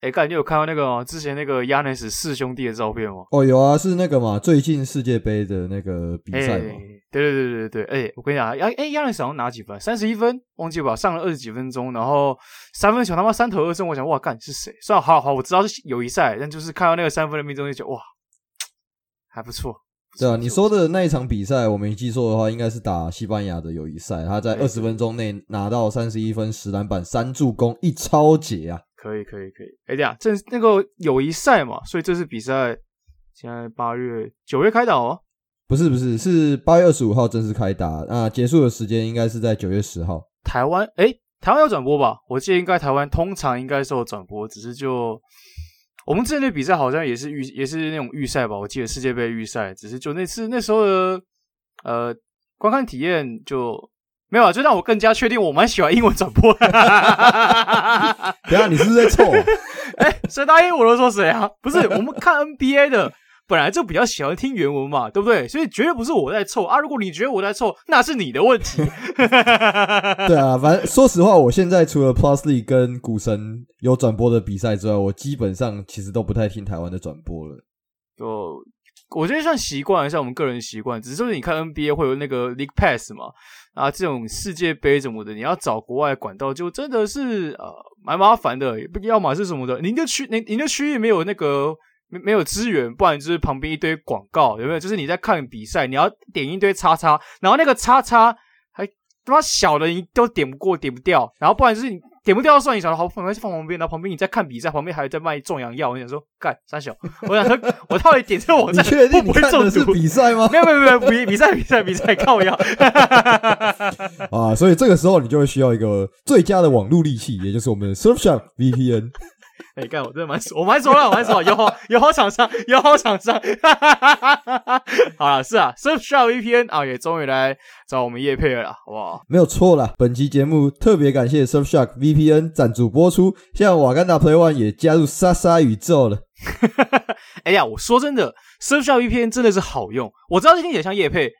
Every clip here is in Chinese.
哎，刚才你有看到那个吗？之前那个亚尼斯四兄弟的照片吗？哦，有啊，是那个嘛，最近世界杯的那个比赛嘛。对对对对对，哎，我跟你讲，亚哎亚尼斯好像拿几分？三十一分，忘记吧？上了二十几分钟，然后三分球他妈三投二中，我想哇，干是谁？算了，好好，我知道是友谊赛，但就是看到那个三分的命中率就哇，还不错。对啊，你说的那一场比赛，我没记错的话，应该是打西班牙的友谊赛，他在二十分钟内拿到三十一分、十篮板、三助攻、一超截啊。可以可以可以，哎，这样这那个友谊赛嘛，所以这次比赛现在八月九月开打哦？不是不是，是八月二十五号正式开打，那结束的时间应该是在九月十号。台湾哎，台湾有转播吧？我记得应该台湾通常应该是有转播，只是就我们这类比赛好像也是预也是那种预赛吧？我记得世界杯预赛，只是就那次那时候的呃观看体验就。没有啊，就让我更加确定，我蛮喜欢英文转播的。等下，你是不是在凑？哎，谁答应我都说谁啊？不是，我们看 NBA 的本来就比较喜欢听原文嘛，对不对？所以绝对不是我在凑啊！如果你觉得我在凑，那是你的问题。对啊，反正说实话，我现在除了 Plus League 跟股神有转播的比赛之外，我基本上其实都不太听台湾的转播了。就我觉得算习惯，像我们个人习惯，只是说你看 NBA 会有那个 League Pass 嘛。啊，这种世界杯什么的，你要找国外管道，就真的是呃蛮麻烦的。要么是什么的，您就区您您的区域没有那个没没有资源，不然就是旁边一堆广告，有没有？就是你在看比赛，你要点一堆叉叉，然后那个叉叉还他妈小的你都点不过，点不掉，然后不然就是你。点不掉算你小的好，放放旁边，然后旁边你在看比赛，旁边还在卖壮阳药。我想说干三小，我想说我到底点这个网站，你确定不会中毒比赛吗？没有没有没有比比赛比赛比赛靠药 啊！所以这个时候你就会需要一个最佳的网络利器，也就是我们的 Surfshark VPN。哎，干、欸！我真的蛮熟，我蛮熟了，我蛮熟，有好有好厂商，有好厂商。哈哈哈好了，是啊，Surfshark VPN 啊，也终于来找我们叶佩了啦，好不好？没有错啦，本期节目特别感谢 Surfshark VPN 赞助播出，现在瓦甘达 Play One 也加入莎莎宇宙了。哎呀，我说真的，Surfshark VPN 真的是好用，我知道这听起来像叶佩。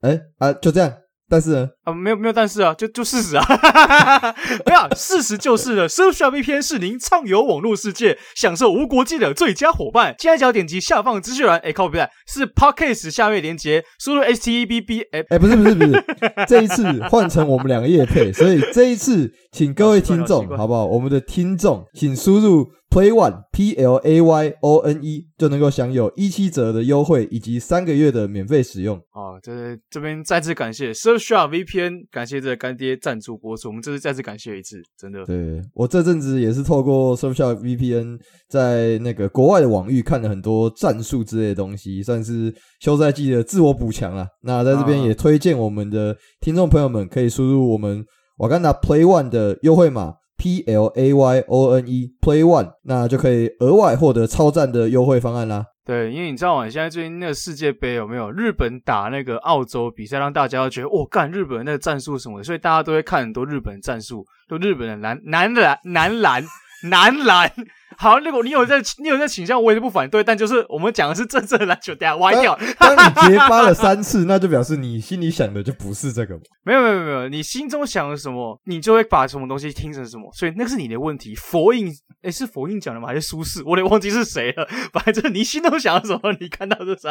哎、欸、啊，就这样。但是呢啊，没有没有但是啊，就就事实啊，没有事实就是了。Surfshark VPN 是您畅游网络世界、享受无国界的最佳伙伴。现在只要点击下方资讯栏，哎，靠不对，是 Podcast 下面连接，输入 S T E B B，哎哎，不是不是不是，这一次换成我们两个夜配，所以这一次请各位听众 好不好？我们的听众请输入。Play One P L A Y O N E 就能够享有一七折的优惠以及三个月的免费使用。哦，这这边再次感谢 Surfshark VPN，感谢这个干爹赞助播出，我们这次再次感谢一次，真的。对，我这阵子也是透过 Surfshark VPN 在那个国外的网域看了很多战术之类的东西，算是休赛季的自我补强啊。那在这边也推荐我们的听众朋友们可以输入我们瓦甘达 Play One 的优惠码。P L A Y O N E Play One，那就可以额外获得超赞的优惠方案啦。对，因为你知道吗？现在最近那个世界杯有没有日本打那个澳洲比赛，让大家都觉得哦，干日本那个战术什么的，所以大家都会看很多日本战术，就日本的男男篮男篮男篮。好，那个你有在，你有在倾向，我也是不反对，但就是我们讲的是真正的篮球，等下歪掉。当你结巴了三次，那就表示你心里想的就不是这个。没有没有没有，你心中想的什么，你就会把什么东西听成什么，所以那个是你的问题。佛印，诶，是佛印讲的吗？还是苏轼？我得忘记是谁了。反正你心中想的什么，你看到是啥？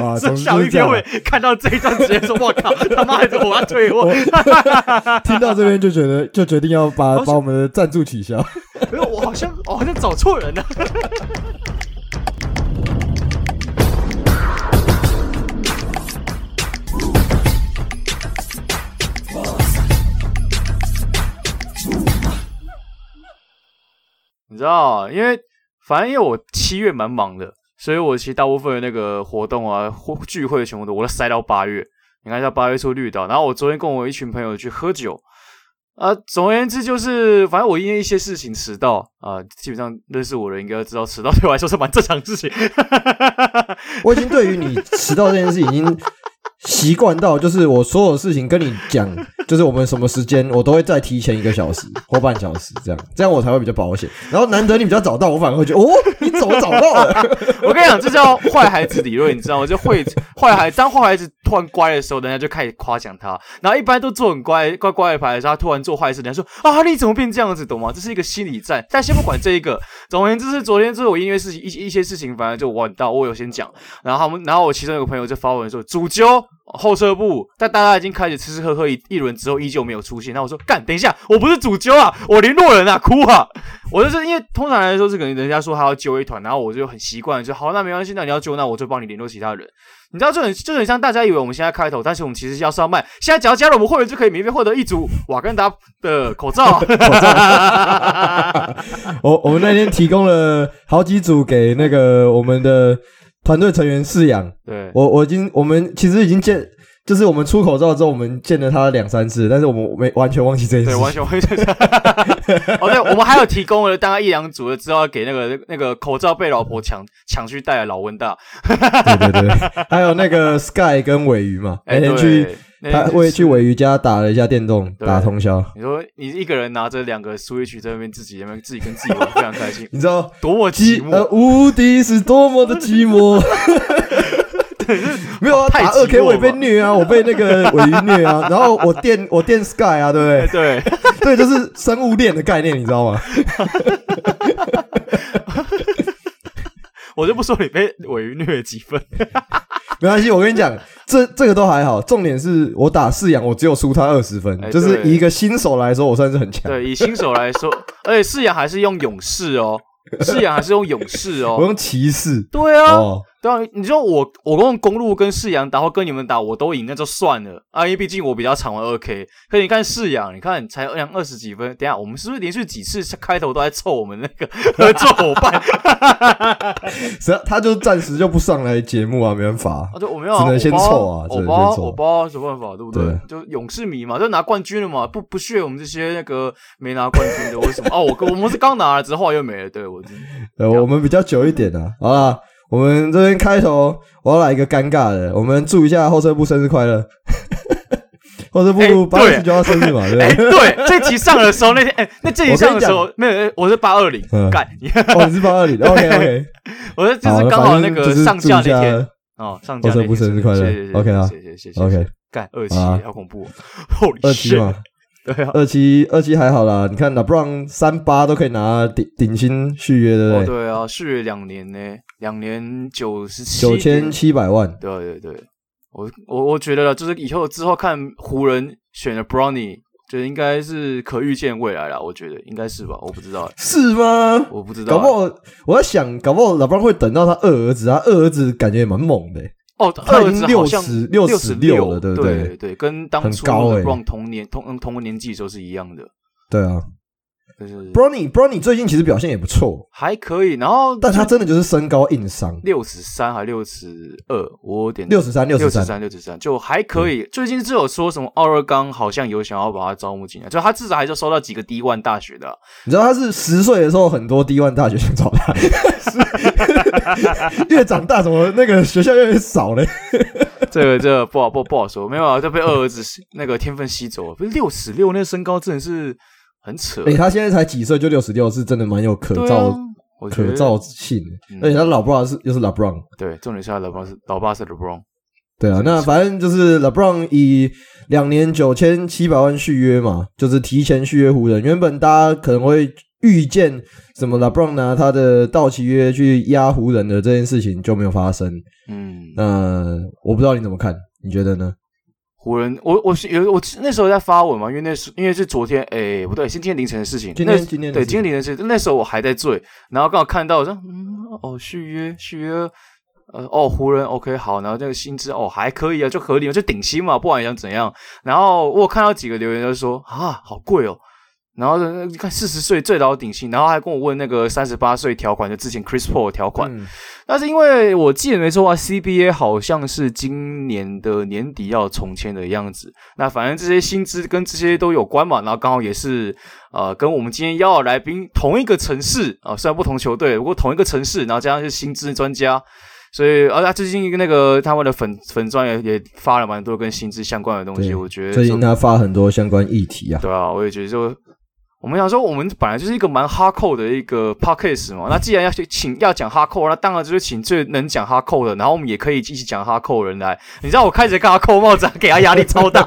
啊，从小玉天会看到这一段直接说：“我靠，他妈的，我要退货。” 听到这边就觉得，就决定要把把我们的赞助取消。好像我好像找错人了。你知道，因为反正因为我七月蛮忙的，所以我其实大部分的那个活动啊、聚会全部都我都塞到八月。你看一下八月初绿岛，然后我昨天跟我一群朋友去喝酒。啊，总而言之就是，反正我因为一些事情迟到啊，基本上认识我的人应该知道，迟到对我来说是蛮正常的事情。我已经对于你迟到这件事已经习惯到，就是我所有事情跟你讲，就是我们什么时间，我都会再提前一个小时或半小时这样，这样我才会比较保险。然后难得你比较早到，我反而会觉得，哦，你怎么早到了？我跟你讲，这叫坏孩子理论，你知道吗？就会坏孩当坏孩子突然乖的时候，人家就开始夸奖他。然后一般都做很乖乖乖的牌的时候，他突然做坏事，人家说啊，你怎么变这样子，懂吗？这是一个心理战。但先不管这一个，总而言之是昨天就是我因为事情一一些事情，反正就晚到，我有先讲。然后他们，然后我其中有个朋友就发文说，主揪后撤步，但大家已经开始吃吃喝喝一一轮之后，依旧没有出现。那我说干，等一下，我不是主揪啊，我联络人啊，哭啊！我就是因为通常来说是可能人家说他要揪一团，然后我就很习惯，就好，那没关系，那你要揪，那我就帮你联络其他人。你知道，就很就很像大家以为我们现在开头，但是我们其实要上麦，现在只要加入我们会员就可以免费获得一组瓦根达的口罩。口罩我我们那天提供了好几组给那个我们的团队成员饲养。对，我我已经我们其实已经见。就是我们出口罩之后，我们见了他两三次，但是我们没完全忘记这件事。对，完全忘记这件事。哦，对，我们还有提供了大概一两组的，资料给那个那个口罩被老婆抢抢去戴的老温大。对对对，还有那个 Sky 跟尾鱼嘛，那天去他为去尾鱼家打了一下电动，打通宵。你说你一个人拿着两个 Switch 在那边自己那边自己跟自己玩，非常开心。你知道多么寂寞？呃，无敌是多么的寂寞。没有啊，打二 K 我也被虐啊，我被那个尾鱼虐啊，然后我电我电 Sky 啊，对不对？对对，就是生物链的概念，你知道吗？我就不说你被尾鱼虐了几分，没关系，我跟你讲，这这个都还好，重点是我打四阳，我只有输他二十分，就是以一个新手来说，我算是很强。对，以新手来说，而且四阳还是用勇士哦，四阳还是用勇士哦，我用骑士。对啊。哦对啊，你说我我用公路跟世阳打，或跟你们打，我都赢，那就算了啊，因为毕竟我比较常玩二 K。可你看世阳，你看才两二十几分，等下我们是不是连续几次开头都在凑我们那个 合作伙伴？实际他就暂时就不上来节目啊，没办法，啊，就我没有、啊，只能先凑啊，我包我包什么办法，对不对？对就勇士迷嘛，就拿冠军了嘛，不不屑我们这些那个没拿冠军的，为什么？哦，我我们是刚拿了之后又没了，对我，呃，我们比较久一点啊，好啦。我们这边开头，我要来一个尴尬的，我们祝一下后车部生日快乐。后车部八月十九号生日嘛，对不对？对，这期上的时候那天，哎，那这期上的时候没有，我是八二零，干，哦，你是八二零，OK OK，我说就是刚好那个上架那天，哦，上架那天，后撤步生日快乐，OK 啊，谢谢谢谢，OK，干二期好恐怖，二期嘛。对啊，二期二期还好啦，你看 LeBron 三八都可以拿顶顶薪续约，对不对？哦，对啊，续约两年呢，两年九十七九千七百万。对对对，我我我觉得就是以后之后看湖人选了 Bronny，觉得应该是可预见未来啦。我觉得应该是吧，我不知道是吗？我不知道，搞不好我在想，搞不好 LeBron 会等到他二儿子，他二儿子感觉也蛮猛的。哦，他已经六十六十六了，对不对？对对，跟当初 LeBron 同年同同个年纪的时候是一样的。对啊，就是 Bronny Bronny 最近其实表现也不错，还可以。然后，但他真的就是身高硬伤，六十三还六十二，我有点六十三六十三六十三就还可以。最近是有说什么奥尔冈好像有想要把他招募进来，就他至少还是收到几个 D1 大学的。你知道他是十岁的时候，很多 D1 大学想找他，越长大怎么那个学校越少嘞？这个这个不好不不好说，没有啊，就被二儿子那个天分吸走了。不是六十六，那个身高真的是很扯。哎，他现在才几岁就六十六，是真的蛮有可造可造性。而且他老爸是又是 LeBron，对，重点是他老爸是老爸是 LeBron。对啊，那反正就是 LeBron 以两年九千七百万续约嘛，就是提前续约湖人。原本大家可能会预见什么 LeBron 拿他的到期约去压湖人的这件事情就没有发生。嗯，那我不知道你怎么看，你觉得呢？湖人，我我是有我那时候在发文嘛，因为那是因为是昨天，哎，不对，是今天凌晨的事情。今天今天对今天凌晨的事情，那时候我还在醉，然后刚好看到我说，嗯，哦，续约续约，呃，哦，湖人 OK 好，然后这个薪资哦还可以啊，就合理嘛，就顶薪嘛，不管想怎样。然后我有看到几个留言就说啊，好贵哦。然后你看四十岁最老顶薪，然后还跟我问那个三十八岁条款，就之前 Chris Paul 的条款。嗯、但是因为我记得没错的话，CBA 好像是今年的年底要重签的样子。那反正这些薪资跟这些都有关嘛，然后刚好也是呃跟我们今天邀的来宾同一个城市啊、呃，虽然不同球队，不过同一个城市，然后加上是薪资专家，所以而且、啊、最近那个他们的粉粉专也也发了蛮多跟薪资相关的东西，我觉得最近他发很多相关议题啊。对啊，我也觉得就。我们想说，我们本来就是一个蛮哈扣的一个 podcast 嘛，那既然要去请要讲哈扣，那当然就是请最能讲哈扣的，然后我们也可以一起讲哈扣的人来。你知道我开始跟他扣帽子，给他压力超大。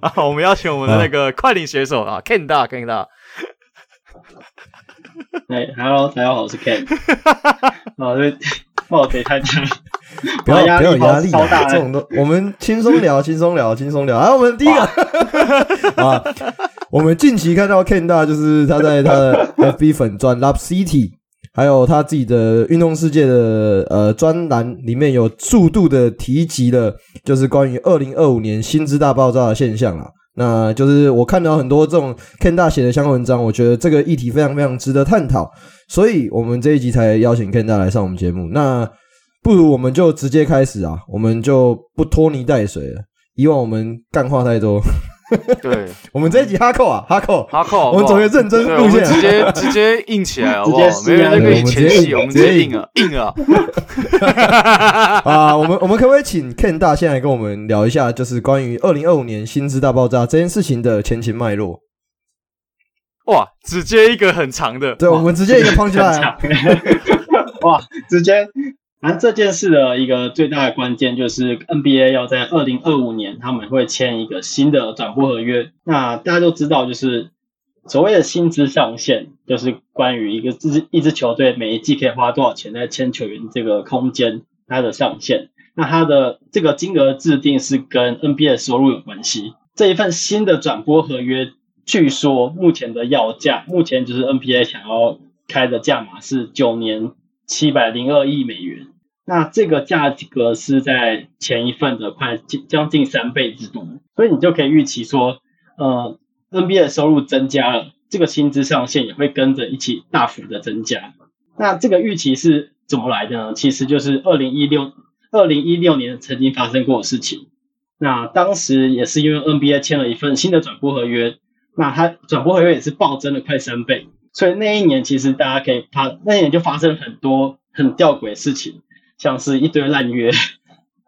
啊，我们邀请我们的那个快领选手啊，Ken 大，Ken 大。哎，Hello，大家好，我是 Ken。啊，对。帽子太大，不要不要有压力，这种都我们 轻松聊，轻松聊，轻松聊。啊，我们第一个。啊，我们近期看到 Ken 大，就是他在他的 FB 粉专 Love City，还有他自己的运动世界的呃专栏里面有速度的提及了，就是关于二零二五年薪资大爆炸的现象啊。那就是我看到很多这种 Ken 大写的相关文章，我觉得这个议题非常非常值得探讨，所以我们这一集才邀请 Ken 大来上我们节目。那不如我们就直接开始啊，我们就不拖泥带水了。以往我们干话太多。对，我们这一集哈扣啊，哈扣，哈扣，我们走个认真路线，直接 直接硬起来好不好？没人在跟你前戏，我们直接硬啊，硬啊！啊，我们我们可不可以请 Ken 大先来跟我们聊一下，就是关于二零二五年薪资大爆炸这件事情的前情脉络？哇，直接一个很长的，对，我们直接一个胖起来，哇，直接。那这件事的一个最大的关键就是 NBA 要在二零二五年他们会签一个新的转播合约。那大家都知道，就是所谓的薪资上限，就是关于一个支一支球队每一季可以花多少钱在签球员这个空间它的上限。那它的这个金额制定是跟 NBA 的收入有关系。这一份新的转播合约，据说目前的要价，目前就是 NBA 想要开的价码是九年。七百零二亿美元，那这个价格是在前一份的快将近三倍之多，所以你就可以预期说，呃，NBA 的收入增加了，这个薪资上限也会跟着一起大幅的增加。那这个预期是怎么来的呢？其实就是二零一六二零一六年曾经发生过的事情。那当时也是因为 NBA 签了一份新的转播合约，那它转播合约也是暴增了快三倍。所以那一年其实大家可以发，那一年就发生很多很吊诡的事情，像是一堆烂约，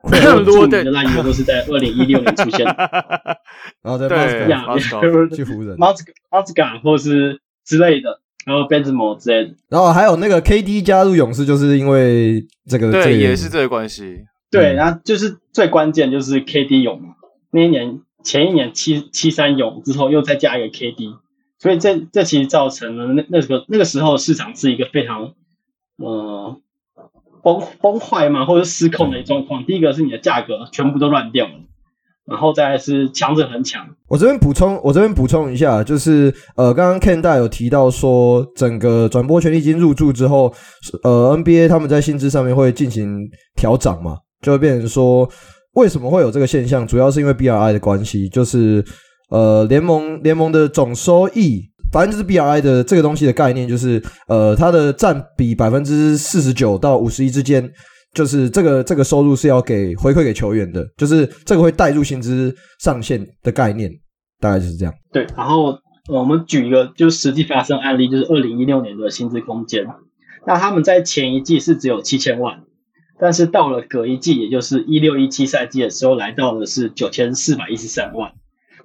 很多的烂约都是在二零一六年出现的。然后在马斯卡去湖人，马斯马斯卡或是之类的，然后 Bazemore 之类的，然后还有那个 KD 加入勇士，就是因为这个，对，也是这个关系。对，然后就是最关键就是 KD 勇嘛，那一年前一年七七三勇之后又再加一个 KD。所以这这其实造成了那那个那个时候市场是一个非常呃崩崩坏嘛，或者失控的一状况。第一个是你的价格全部都乱掉了，然后再是强者很强。我这边补充，我这边补充一下，就是呃，刚刚 Ken 大有提到说，整个转播权利金入驻之后，呃，NBA 他们在薪资上面会进行调涨嘛，就会变成说，为什么会有这个现象？主要是因为 BRI 的关系，就是。呃，联盟联盟的总收益，反正就是 BRI 的这个东西的概念，就是呃，它的占比百分之四十九到五十一之间，就是这个这个收入是要给回馈给球员的，就是这个会带入薪资上限的概念，大概就是这样。对，然后我们举一个就是实际发生案例，就是二零一六年的薪资空间，那他们在前一季是只有七千万，但是到了隔一季，也就是一六一七赛季的时候，来到的是九千四百一十三万。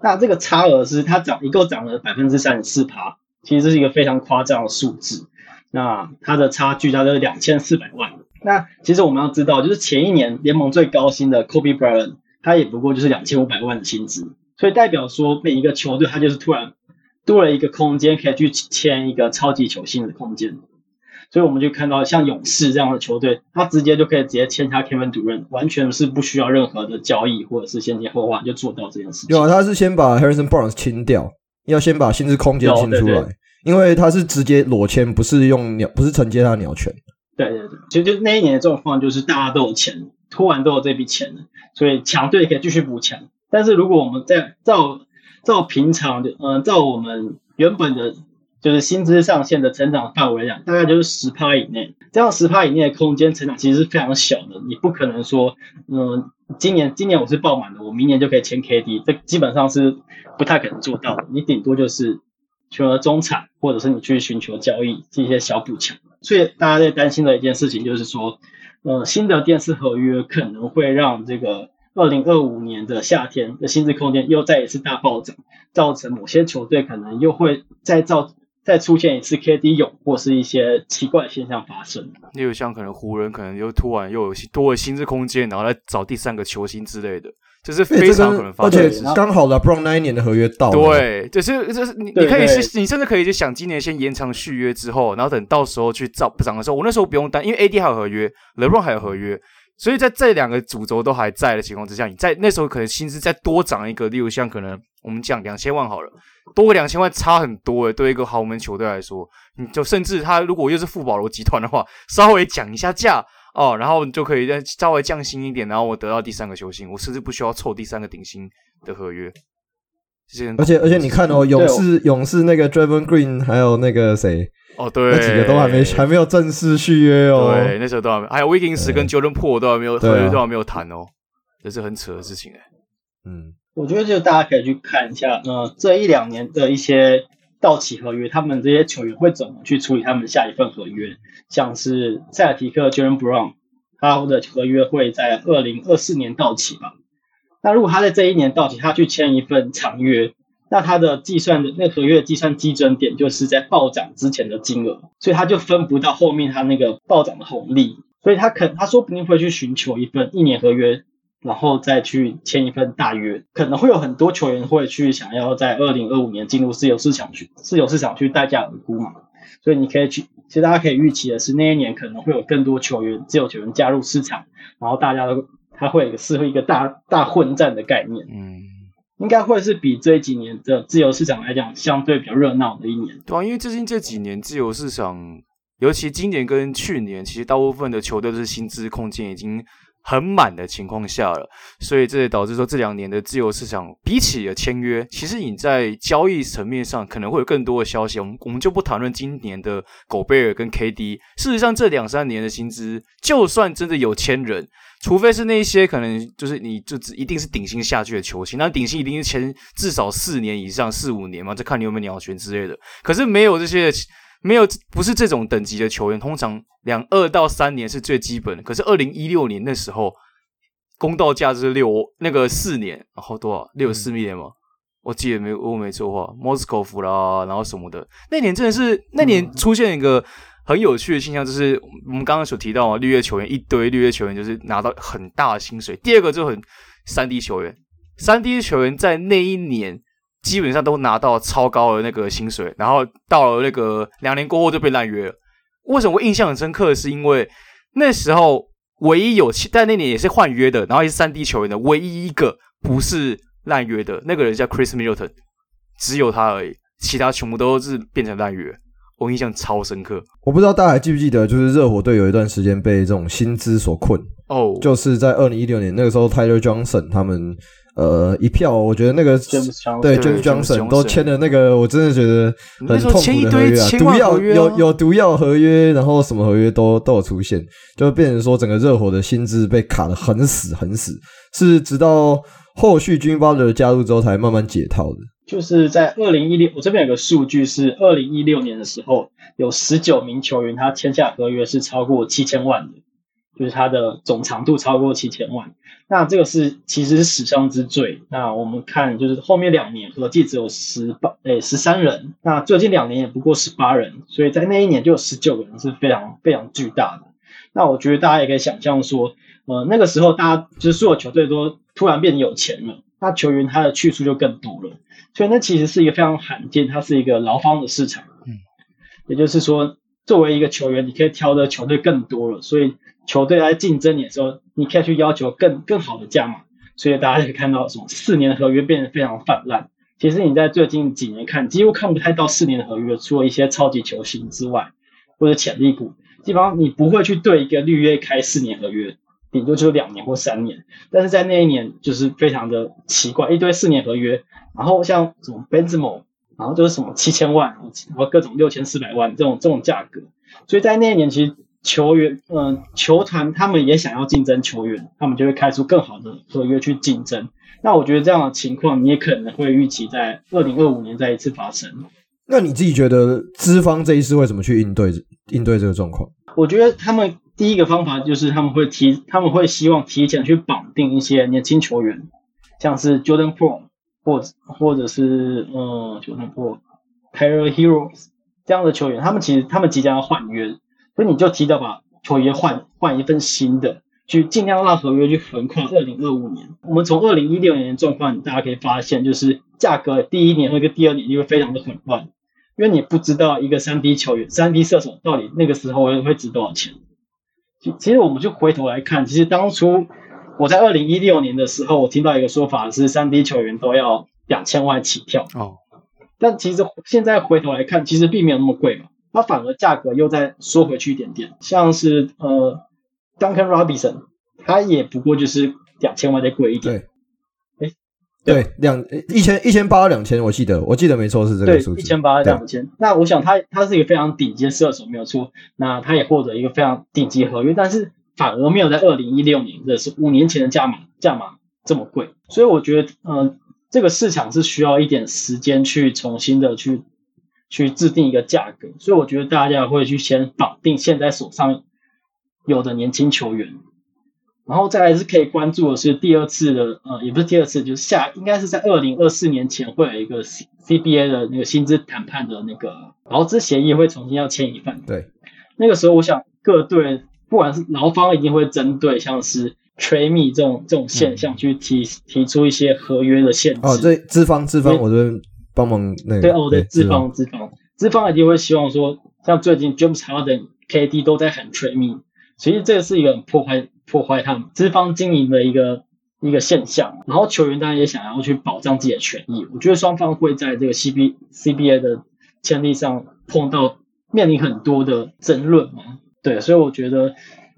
那这个差额是它涨一共涨了百分之三十四趴，其实这是一个非常夸张的数字。那它的差距大概是两千四百万。那其实我们要知道，就是前一年联盟最高薪的 Kobe Bryant，他也不过就是两千五百万的薪资，所以代表说每一个球队他就是突然多了一个空间，可以去签一个超级球星的空间。所以我们就看到像勇士这样的球队，他直接就可以直接签下 Kevin Durant，完全是不需要任何的交易或者是先签后换就做到这件事情。有啊，他是先把 Harrison Barnes 清掉，要先把薪资空间清出来，因为他是直接裸签，不是用鸟，不是承接他的鸟权。对对对，其实就那一年的状况就是大家都有钱，突然都有这笔钱了，所以强队可以继续补强。但是如果我们在照照平常的，嗯、呃，照我们原本的。就是薪资上限的成长范围量，大概就是十趴以内。这样十趴以内的空间成长其实是非常小的。你不可能说，嗯，今年今年我是爆满的，我明年就可以签 KD，这基本上是不太可能做到的。你顶多就是选择中产，或者是你去寻求交易这些小补强。所以大家在担心的一件事情就是说，呃，新的电视合约可能会让这个二零二五年的夏天的薪资空间又再一次大暴涨，造成某些球队可能又会再造再出现一次 KD 涌或是一些奇怪的现象发生。例如像可能湖人可能又突然又有多了薪资空间，然后来找第三个球星之类的。就是非常可能发生，而且刚好 LeBron 那一年的合约到了。对，就是就是你你可以是，你甚至可以就想今年先延长续约之后，然后等到时候去找不涨的时候，我那时候不用担，因为 AD 还有合约，LeBron 还有合约，所以在这两个主轴都还在的情况之下，你在那时候可能薪资再多涨一个，例如像可能我们讲两千万好了，多个两千万差很多诶，对一个豪门球队来说，你就甚至他如果又是富保罗集团的话，稍微讲一下价。哦，然后你就可以再稍微降薪一点，然后我得到第三个球星，我甚至不需要凑第三个顶薪的合约。而且而且你看哦，勇士勇士那个 Draymond Green 还有那个谁哦，对，那几个都还没还没有正式续约哦。对，那时候都还没，还有 Wiggins 跟 Jordan Poole 都还没有合约，都还没有谈哦，这是很扯的事情哎。嗯，我觉得就大家可以去看一下，呃，这一两年的一些。到期合约，他们这些球员会怎么去处理他们下一份合约？像是塞尔提克 Jaylen Brown，他的合约会在二零二四年到期吧？那如果他在这一年到期，他去签一份长约，那他的计算的那合约的计算基准点就是在暴涨之前的金额，所以他就分不到后面他那个暴涨的红利，所以他可他说不定会去寻求一份一年合约。然后再去签一份大约，可能会有很多球员会去想要在二零二五年进入自由市场去自由市场去待价而沽嘛，所以你可以去，其实大家可以预期的是那一年可能会有更多球员自由球员加入市场，然后大家都他会是一个大大混战的概念，嗯，应该会是比这几年的自由市场来讲相对比较热闹的一年。对啊，因为最近这几年自由市场，尤其今年跟去年，其实大部分的球队都是薪资空间已经。很满的情况下了，所以这也导致说这两年的自由市场比起的签约，其实你在交易层面上可能会有更多的消息。我们我们就不谈论今年的狗贝尔跟 KD。事实上，这两三年的薪资，就算真的有签人，除非是那些可能就是你就只一定是顶薪下去的球星，那顶薪一定是签至少四年以上，四五年嘛，就看你有没有鸟权之类的。可是没有这些。没有，不是这种等级的球员，通常两二到三年是最基本的。可是二零一六年那时候，公道价是六那个四年，然后多少六十四 million 吗？我记得没我没错的话，莫斯科夫啦，然后什么的，那年真的是那年出现一个很有趣的现象，就是我们刚刚所提到啊，绿叶球员一堆绿叶球员就是拿到很大的薪水。第二个就很三 D 球员，三 D 球员在那一年。基本上都拿到超高的那个薪水，然后到了那个两年过后就被烂约了。为什么我印象很深刻？是因为那时候唯一有，但那年也是换约的，然后也是三 D 球员的唯一一个不是烂约的那个人叫 Chris Middleton，只有他而已，其他全部都是变成烂约。我印象超深刻。我不知道大家还记不记得，就是热火队有一段时间被这种薪资所困哦，oh. 就是在二零一六年那个时候，Tyler Johnson 他们。呃，一票，我觉得那个对 James Johnson 都签了那个，我真的觉得很痛苦的合约啊，毒药有有毒药合约，然后什么合约都都有出现，就变成说整个热火的薪资被卡得很死很死，是直到后续 Jimmy Butler 加入之后才慢慢解套的。就是在二零一六，我这边有个数据是二零一六年的时候，有十九名球员他签下合约是超过七千万的。就是它的总长度超过七千万，那这个是其实是史上之最。那我们看，就是后面两年合计只有十八诶十三人，那最近两年也不过十八人，所以在那一年就有十九个人，是非常非常巨大的。那我觉得大家也可以想象说，呃，那个时候大家就是所有球队都突然变得有钱了，那球员他的去处就更多了，所以那其实是一个非常罕见，它是一个劳方的市场。嗯，也就是说，作为一个球员，你可以挑的球队更多了，所以。球队来竞争你的时候，你可以去要求更更好的价码，所以大家可以看到什么四年的合约变得非常泛滥。其实你在最近几年看，几乎看不太到四年的合约，除了一些超级球星之外，或者潜力股，基本上你不会去对一个绿约开四年合约，顶多就是两年或三年。但是在那一年就是非常的奇怪，一堆四年合约，然后像什么 Benzema，然后就是什么七千万，然后各种六千四百万这种这种价格，所以在那一年其实。球员，嗯、呃，球团他们也想要竞争球员，他们就会开出更好的合约去竞争。那我觉得这样的情况，你也可能会预期在二零二五年再一次发生。那你自己觉得资方这一次会怎么去应对应对这个状况？我觉得他们第一个方法就是他们会提，他们会希望提前去绑定一些年轻球员，像是 Jordan Poole 或者或者是嗯 Jordan Poole Tyler Herro 这样的球员，他们其实他们即将要换约，所以你就提早把球员换换一份新的，去尽量让合约去横跨二零二五年。我们从二零一六年的状况，大家可以发现，就是价格第一年和一个第二年就会非常的混乱，因为你不知道一个三 D 球员、三 D 射手到底那个时候会会值多少钱。其实我们就回头来看，其实当初我在二零一六年的时候，我听到一个说法是三 D 球员都要两千万起跳哦。但其实现在回头来看，其实并没有那么贵嘛，它反而价格又再缩回去一点点。像是呃，Duncan Robinson，他也不过就是两千万再贵一点。对。对，两一千一千八两千，我记得我记得没错是这个数字。对，一千八两千。那我想他他是一个非常顶级的射手，没有错。那他也获得一个非常顶级合约，但是反而没有在二零一六年，这是五年前的价码价码这么贵。所以我觉得，嗯、呃，这个市场是需要一点时间去重新的去去制定一个价格。所以我觉得大家会去先绑定现在手上有的年轻球员。然后再来是可以关注的是第二次的，呃，也不是第二次，就是下应该是在二零二四年前会有一个 C CBA 的那个薪资谈判的那个劳资协议会重新要签一份。对，那个时候我想各队不管是劳方一定会针对像是 trade me 这种这种现象去提、嗯、提出一些合约的限制。哦，对，资方资方我这边帮忙那个。对哦，对，资方资方资方一定会希望说，像最近 James Harden、KD 都在喊 trade me，其实这个是一个很破坏。破坏他们资方经营的一个一个现象，然后球员当然也想要去保障自己的权益。我觉得双方会在这个 C B C B A 的签订上碰到面临很多的争论嘛。对，所以我觉得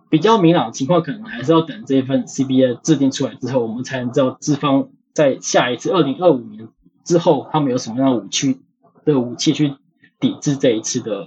比较明朗的情况，可能还是要等这一份 C B A 制定出来之后，我们才能知道资方在下一次二零二五年之后，他们有什么样的武器的武器去抵制这一次的。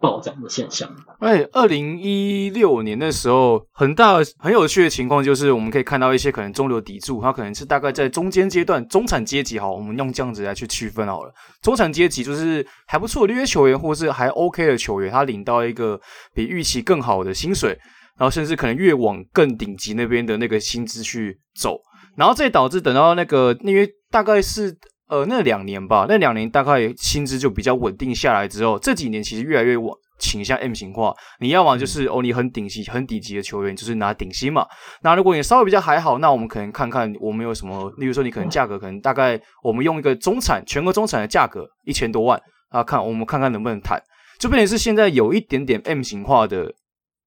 暴涨的现象。哎，二零一六年的时候，很大很有趣的情况就是，我们可以看到一些可能中流砥柱，它可能是大概在中间阶段，中产阶级好，我们用这样子来去区分好了。中产阶级就是还不错的这些球员，或是还 OK 的球员，他领到一个比预期更好的薪水，然后甚至可能越往更顶级那边的那个薪资去走，然后这导致等到那个因为大概是。呃，那两年吧，那两年大概薪资就比较稳定下来之后，这几年其实越来越往倾向 M 型化。你要么就是哦，你很顶级、很顶级的球员，就是拿顶薪嘛。那如果你稍微比较还好，那我们可能看看我们有什么，例如说你可能价格可能大概我们用一个中产、全国中产的价格一千多万啊，看我们看看能不能谈，就变成是现在有一点点 M 型化的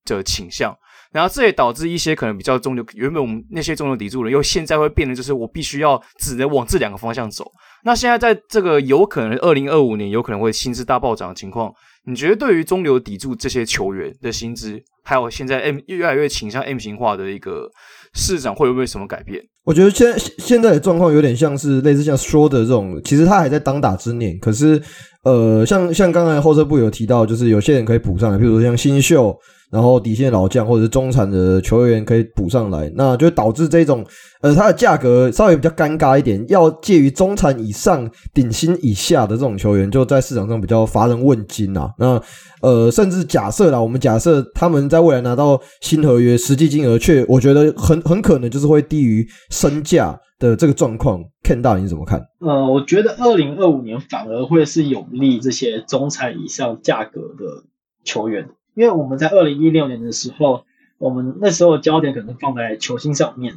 的倾向。然后这也导致一些可能比较中流，原本我们那些中流砥柱人，又现在会变得就是我必须要只能往这两个方向走。那现在在这个有可能二零二五年有可能会薪资大暴涨的情况，你觉得对于中流砥柱这些球员的薪资，还有现在 M 越来越倾向 M 型化的一个市场，会不会有什么改变？我觉得现在现在的状况有点像是类似像说的这种，其实他还在当打之年，可是呃，像像刚才后撤步有提到，就是有些人可以补上来，比如说像新秀。然后底线老将或者是中产的球员可以补上来，那就导致这种呃，它的价格稍微比较尴尬一点，要介于中产以上、顶薪以下的这种球员，就在市场上比较乏人问津啊。那呃，甚至假设啦，我们假设他们在未来拿到新合约，实际金额却我觉得很很可能就是会低于身价的这个状况。Ken 大，你怎么看？呃，我觉得二零二五年反而会是有利这些中产以上价格的球员。因为我们在二零一六年的时候，我们那时候焦点可能放在球星上面，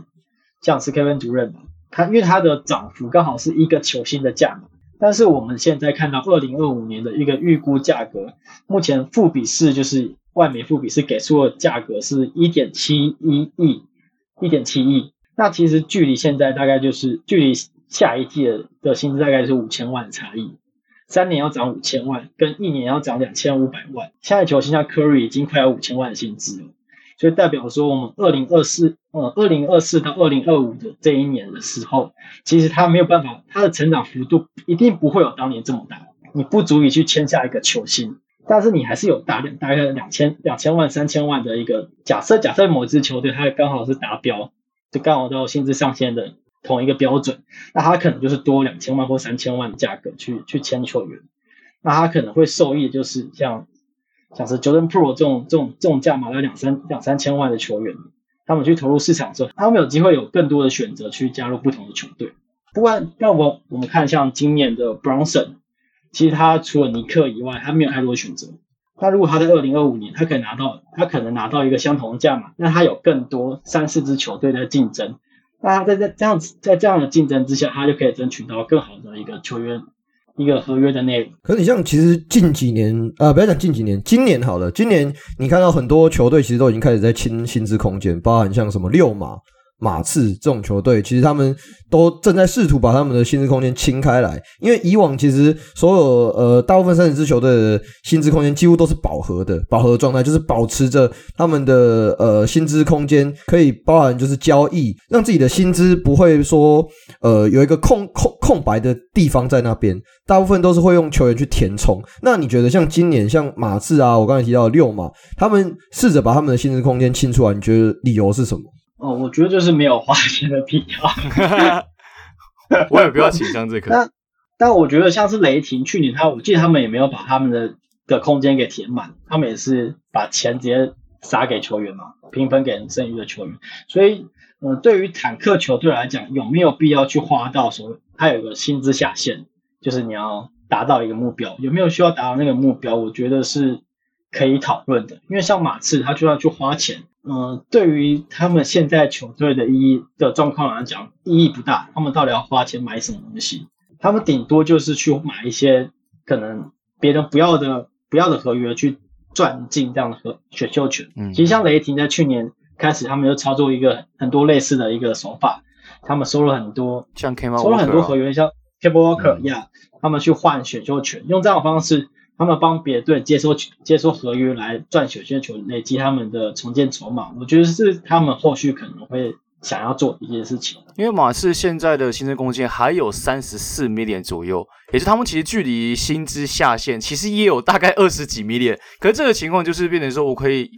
像是 Kevin Durant 嘛，他因为他的涨幅刚好是一个球星的价嘛，但是我们现在看到二零二五年的一个预估价格，目前富比士就是外媒富比士给出的价格是一点七一亿，一点七亿，那其实距离现在大概就是距离下一季的的薪资大概是五千万的差异。三年要涨五千万，跟一年要涨两千五百万。现在球星像 Curry 已经快要五千万的薪资了，所以代表说我们二零二四，呃，二零二四到二零二五的这一年的时候，其实他没有办法，他的成长幅度一定不会有当年这么大。你不足以去签下一个球星，但是你还是有大量大概两千两千万三千万的一个假设，假设某支球队它刚好是达标，就刚好到薪资上限的。同一个标准，那他可能就是多两千万或三千万的价格去去签球员，那他可能会受益就是像像是 Jordan Pro 这种这种这种价码要两三两三千万的球员，他们去投入市场之后，他们有机会有更多的选择去加入不同的球队。不过，那我我们看像今年的 Brunson，其实他除了尼克以外，他没有太多选择。那如果他在二零二五年，他可以拿到，他可能拿到一个相同的价码，那他有更多三四支球队在竞争，那他在在这样子在这样的竞争之下，他就可以争取到更好的一个球员一个合约的内容。可是你像其实近几年啊、不要讲近几年，今年好了，今年你看到很多球队其实都已经开始在清薪资空间，包含像什么六马。马刺这种球队，其实他们都正在试图把他们的薪资空间清开来，因为以往其实所有呃大部分三十支球队的薪资空间几乎都是饱和的，饱和状态就是保持着他们的呃薪资空间可以包含就是交易，让自己的薪资不会说呃有一个空空空白的地方在那边，大部分都是会用球员去填充。那你觉得像今年像马刺啊，我刚才提到的溜马，他们试着把他们的薪资空间清出来，你觉得理由是什么？哦，我觉得就是没有花钱的必要。我也不要倾向这个。但但我觉得像是雷霆去年他，我记得他们也没有把他们的的空间给填满，他们也是把钱直接撒给球员嘛，平分给剩余的球员。所以，嗯、呃，对于坦克球队来讲，有没有必要去花到所谓他有一个薪资下限，就是你要达到一个目标，有没有需要达到那个目标？我觉得是可以讨论的。因为像马刺，他就要去花钱。嗯、呃，对于他们现在球队的意义的状况来讲，意义不大。他们到底要花钱买什么东西？他们顶多就是去买一些可能别人不要的、不要的合约，去赚进这样的合选秀权。嗯，其实像雷霆在去年开始，他们就操作一个很多类似的一个手法，他们收了很多，像 K 收了很多合约，像 Kemba Walker 一样，他们去换选秀权，用这样的方式。他们帮别队接收接收合约来赚选秀权，累积他们的重建筹码，我觉得是他们后续可能会想要做一件事情。因为马刺现在的薪资空间还有三十四 million 左右，也是他们其实距离薪资下限其实也有大概二十几 million，可是这个情况就是变成说我可以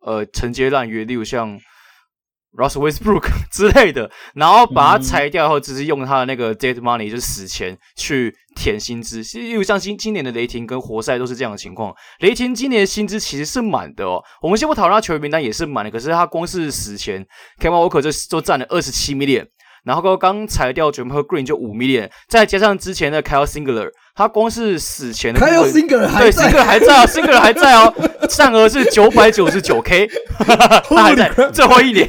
呃承接烂约，例如像。Russell Westbrook 之类的，然后把它裁掉后，只是用他的那个 dead money，就是死钱去填薪资。其实，因为像今今年的雷霆跟活塞都是这样的情况。雷霆今年的薪资其实是满的哦。我们先不讨论他球员名单也是满的，可是他光是死钱 k a m a Walker 就就占了二十七 million。然后刚刚裁掉 Draymond Green 就五 million，再加上之前的 Kyle Singler，他光是死前的 Kyle Singler 还对 Singler 还在啊，Singler 还在哦，上额是九百九十九 K，他还在最后一年，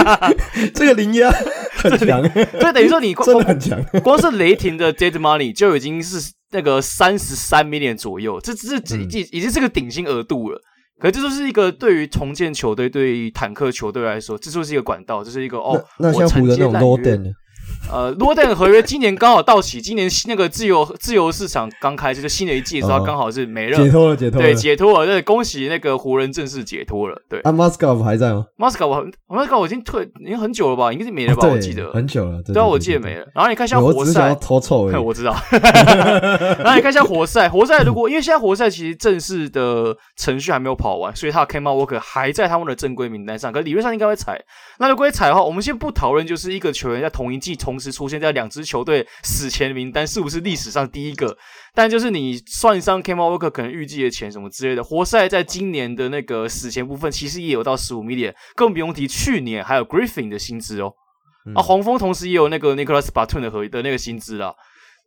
这个零压很强，对，等于说你真的很强，光是雷霆的 Dead Money 就已经是那个三十三 million 左右，这这这已经已经是个顶薪额度了。可是这就是一个对于重建球队、对于坦克球队来说，这就是一个管道，这是一个哦，那像湖人那种 loading 呃，罗登合约今年刚好到期，今年那个自由自由市场刚开始，就新的一季的时候，刚好是没了，解脱了，解脱，对，解脱了，对，恭喜那个湖人正式解脱了，对。啊，Mozgov 还在吗？Mozgov Mozgov 我已经退，已经很久了吧？应该是没了吧？我记得很久了，对啊，我记得没了。然后你看像活塞，偷臭，我知道。然后你看像活塞，活塞如果因为现在活塞其实正式的程序还没有跑完，所以他的 Kemba Walker 还在他们的正规名单上，可理论上应该会踩。那如果会踩的话，我们先不讨论，就是一个球员在同一季同时出现在两。支球队死前名单是不是历史上第一个？但就是你算上 Kemba Walker 可能预计的钱什么之类的，活塞在今年的那个死前部分其实也有到十五 million，更不用提去年还有 Griffin 的薪资哦。嗯、啊，黄蜂同时也有那个 Nicholas Batum 的合的那个薪资啦，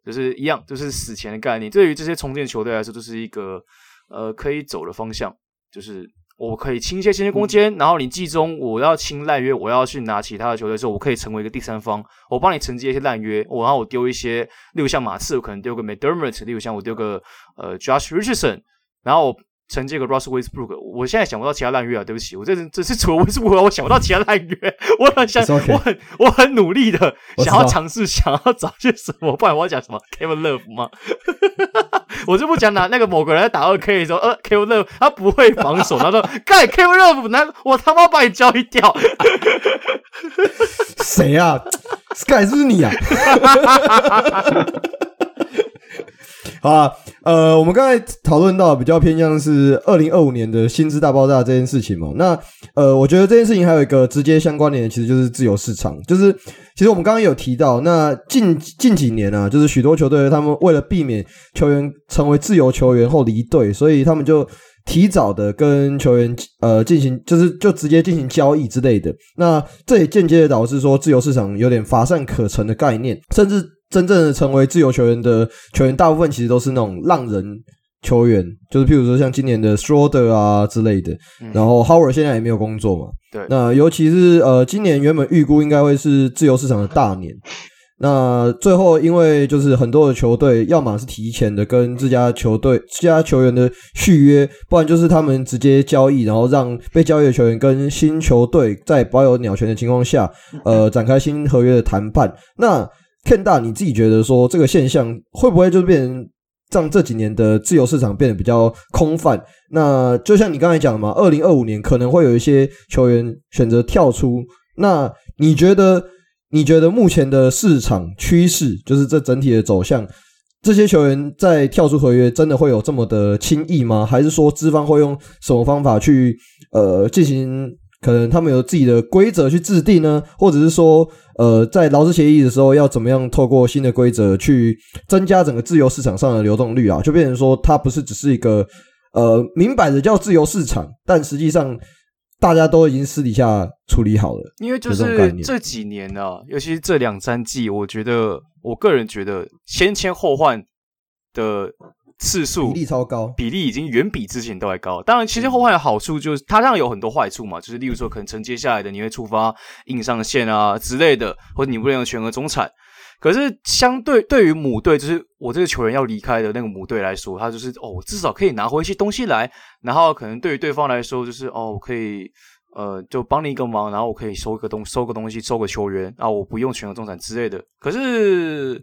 就是一样，就是死前的概念。对于这些重建球队来说，就是一个呃可以走的方向，就是。我可以清一些薪资空间，然后你季中我要清烂约，我要去拿其他的球队的时候，我可以成为一个第三方，我帮你承接一些烂约，我然后我丢一些，例如像马刺，我可能丢个 McDermott，例如像我丢个呃 Josh Richardson，然后我承接个 Russell Westbrook，我现在想不到其他烂约啊，对不起，我这这是除了 Westbrook，我想不到其他烂约，我很想，okay. 我很我很努力的想要尝试，想要找些什么，不然我要讲什么 Kevin Love 吗？我就不讲拿那个某个人在打二 K 的时候，呃，Kevin Love 他不会防守，他说盖 Kevin Love，那我他妈把你交易掉。谁啊？Sky 是不是你啊？好啊，呃，我们刚才讨论到比较偏向是二零二五年的薪资大爆炸这件事情嘛。那呃，我觉得这件事情还有一个直接相关联的，其实就是自由市场。就是其实我们刚刚有提到，那近近几年啊，就是许多球队他们为了避免球员成为自由球员后离队，所以他们就提早的跟球员呃进行，就是就直接进行交易之类的。那这也间接的导致说自由市场有点乏善可陈的概念，甚至真正的成为自由球员的球员，大部分其实都是那种浪人球员，就是譬如说像今年的 Schroeder 啊之类的。嗯、然后 Howard 现在也没有工作嘛。对。那尤其是呃，今年原本预估应该会是自由市场的大年。那最后，因为就是很多的球队，要么是提前的跟自家球队、自家球员的续约，不然就是他们直接交易，然后让被交易的球员跟新球队在保有鸟权的情况下，呃，展开新合约的谈判。那太大，你自己觉得说这个现象会不会就变成让这几年的自由市场变得比较空泛？那就像你刚才讲的嘛，二零二五年可能会有一些球员选择跳出。那你觉得？你觉得目前的市场趋势，就是这整体的走向，这些球员在跳出合约，真的会有这么的轻易吗？还是说资方会用什么方法去呃进行？可能他们有自己的规则去制定呢？或者是说呃在劳资协议的时候要怎么样透过新的规则去增加整个自由市场上的流动率啊？就变成说它不是只是一个呃明摆着叫自由市场，但实际上。大家都已经私底下处理好了，因为就是这几年呢、啊，尤其是这两三季，我觉得我个人觉得先签后换的次数比例超高，比例已经远比之前都还高。当然，其实后换的好处就是它让有很多坏处嘛，就是例如说可能承接下来的你会触发硬上限啊之类的，或者你不能用全额中产。可是相对对于母队，就是我这个球员要离开的那个母队来说，他就是哦，我至少可以拿回一些东西来。然后可能对于对方来说，就是哦，我可以呃，就帮你一个忙，然后我可以收个东收个东西，收个球员啊，我不用全额中产之类的。可是，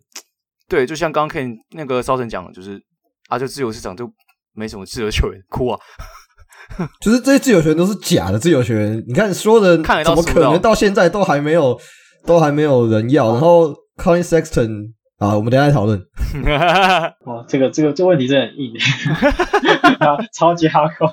对，就像刚刚 Ken 那个骚神讲的，就是啊，就自由市场就没什么自由球员，哭啊！就是这些自由球员都是假的自由球员，你看说的看怎么可能到现在都还没有都还没有人要，然后。Collin Sexton 啊，我们等一下再讨论。哦，这个这个这问题真的很硬，超级哈口。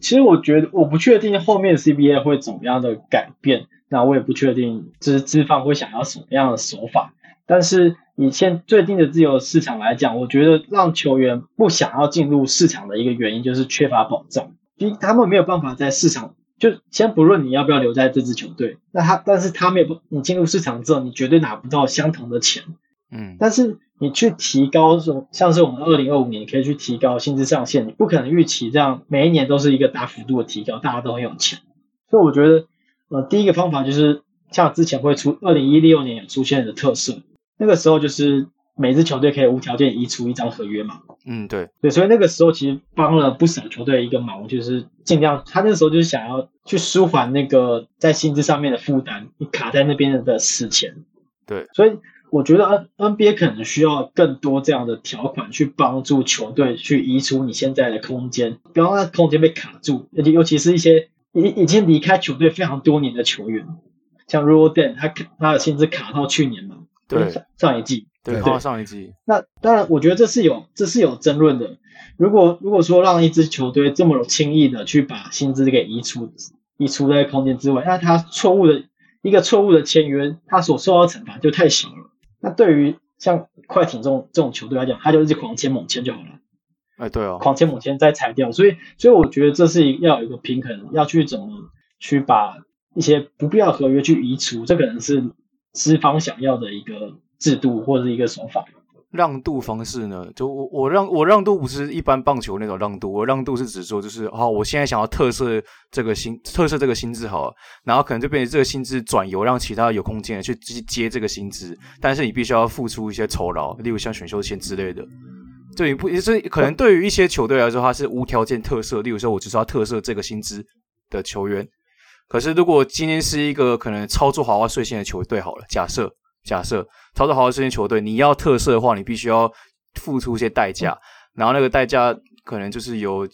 其实我觉得我不确定后面 CBA 会怎么样的改变，那我也不确定就是资方会想要什么样的手法。但是以现最近的自由市场来讲，我觉得让球员不想要进入市场的一个原因就是缺乏保障，因为他们没有办法在市场。就先不论你要不要留在这支球队，那他但是他们也不，你进入市场之后，你绝对拿不到相同的钱，嗯，但是你去提高这种，像是我们二零二五年可以去提高薪资上限，你不可能预期这样每一年都是一个大幅度的提高，大家都很有钱，所以我觉得，呃，第一个方法就是像之前会出二零一六年有出现的特色，那个时候就是。每支球队可以无条件移除一张合约嘛？嗯，对对，所以那个时候其实帮了不少球队一个忙，就是尽量他那个时候就是想要去舒缓那个在薪资上面的负担，你卡在那边的死钱。对，所以我觉得 N NBA 可能需要更多这样的条款去帮助球队去移除你现在的空间，不要让空间被卡住，而且尤其是一些已已经离开球队非常多年的球员，像 Rodden 他他的薪资卡到去年嘛，对，上一季。对，对上一季。那当然，我觉得这是有这是有争论的。如果如果说让一支球队这么轻易的去把薪资给移出移出在空间之外，那他错误的一个错误的签约，他所受到的惩罚就太小了。那对于像快艇这种这种球队来讲，他就一直狂签猛签就好了。哎，对哦，狂签猛签再裁掉。所以所以我觉得这是要有一个平衡，要去怎么去把一些不必要合约去移除，这可能是资方想要的一个。制度或者是一个手法，让渡方式呢？就我我让我让渡不是一般棒球那种让渡，我让渡是指说就是哦，我现在想要特赦这个薪特赦这个薪资好了，然后可能就变成这个薪资转由让其他有空间的去去接这个薪资，但是你必须要付出一些酬劳，例如像选秀签之类的。就你不这可能对于一些球队来说，它是无条件特赦，例如说我就是要特赦这个薪资的球员。可是如果今天是一个可能操作豪华税线的球队好了，假设。假设操作豪华税线球队，你要特色的话，你必须要付出一些代价，然后那个代价可能就是有，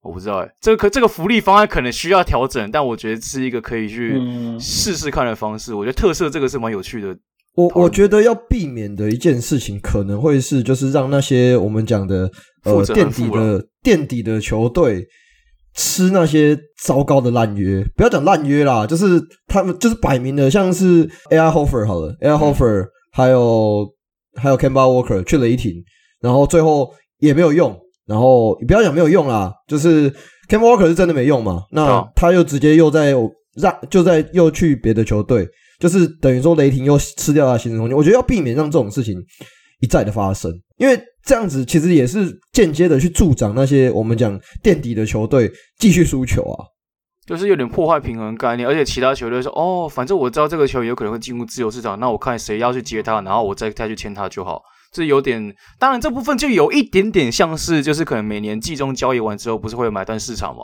我不知道哎，这个可这个福利方案可能需要调整，但我觉得是一个可以去试试看的方式。嗯、我觉得特色这个是蛮有趣的。我我觉得要避免的一件事情，可能会是就是让那些我们讲的呃垫底的垫底的球队。吃那些糟糕的烂约，不要讲烂约啦，就是他们就是摆明的，像是 AI Horford 好了，AI Horford、嗯、还有还有 Kemba Walker 去雷霆，然后最后也没有用，然后你不要讲没有用啦，就是 Kemba Walker 是真的没用嘛？那他又直接又在让就在又去别的球队，就是等于说雷霆又吃掉他薪资空间。我觉得要避免让这种事情一再的发生，因为这样子其实也是间接的去助长那些我们讲垫底的球队继续输球啊。就是有点破坏平衡概念，而且其他球队说：“哦，反正我知道这个球有可能会进入自由市场，那我看谁要去接他，然后我再再去签他就好。”这有点，当然这部分就有一点点像是，就是可能每年季中交易完之后，不是会有买断市场吗？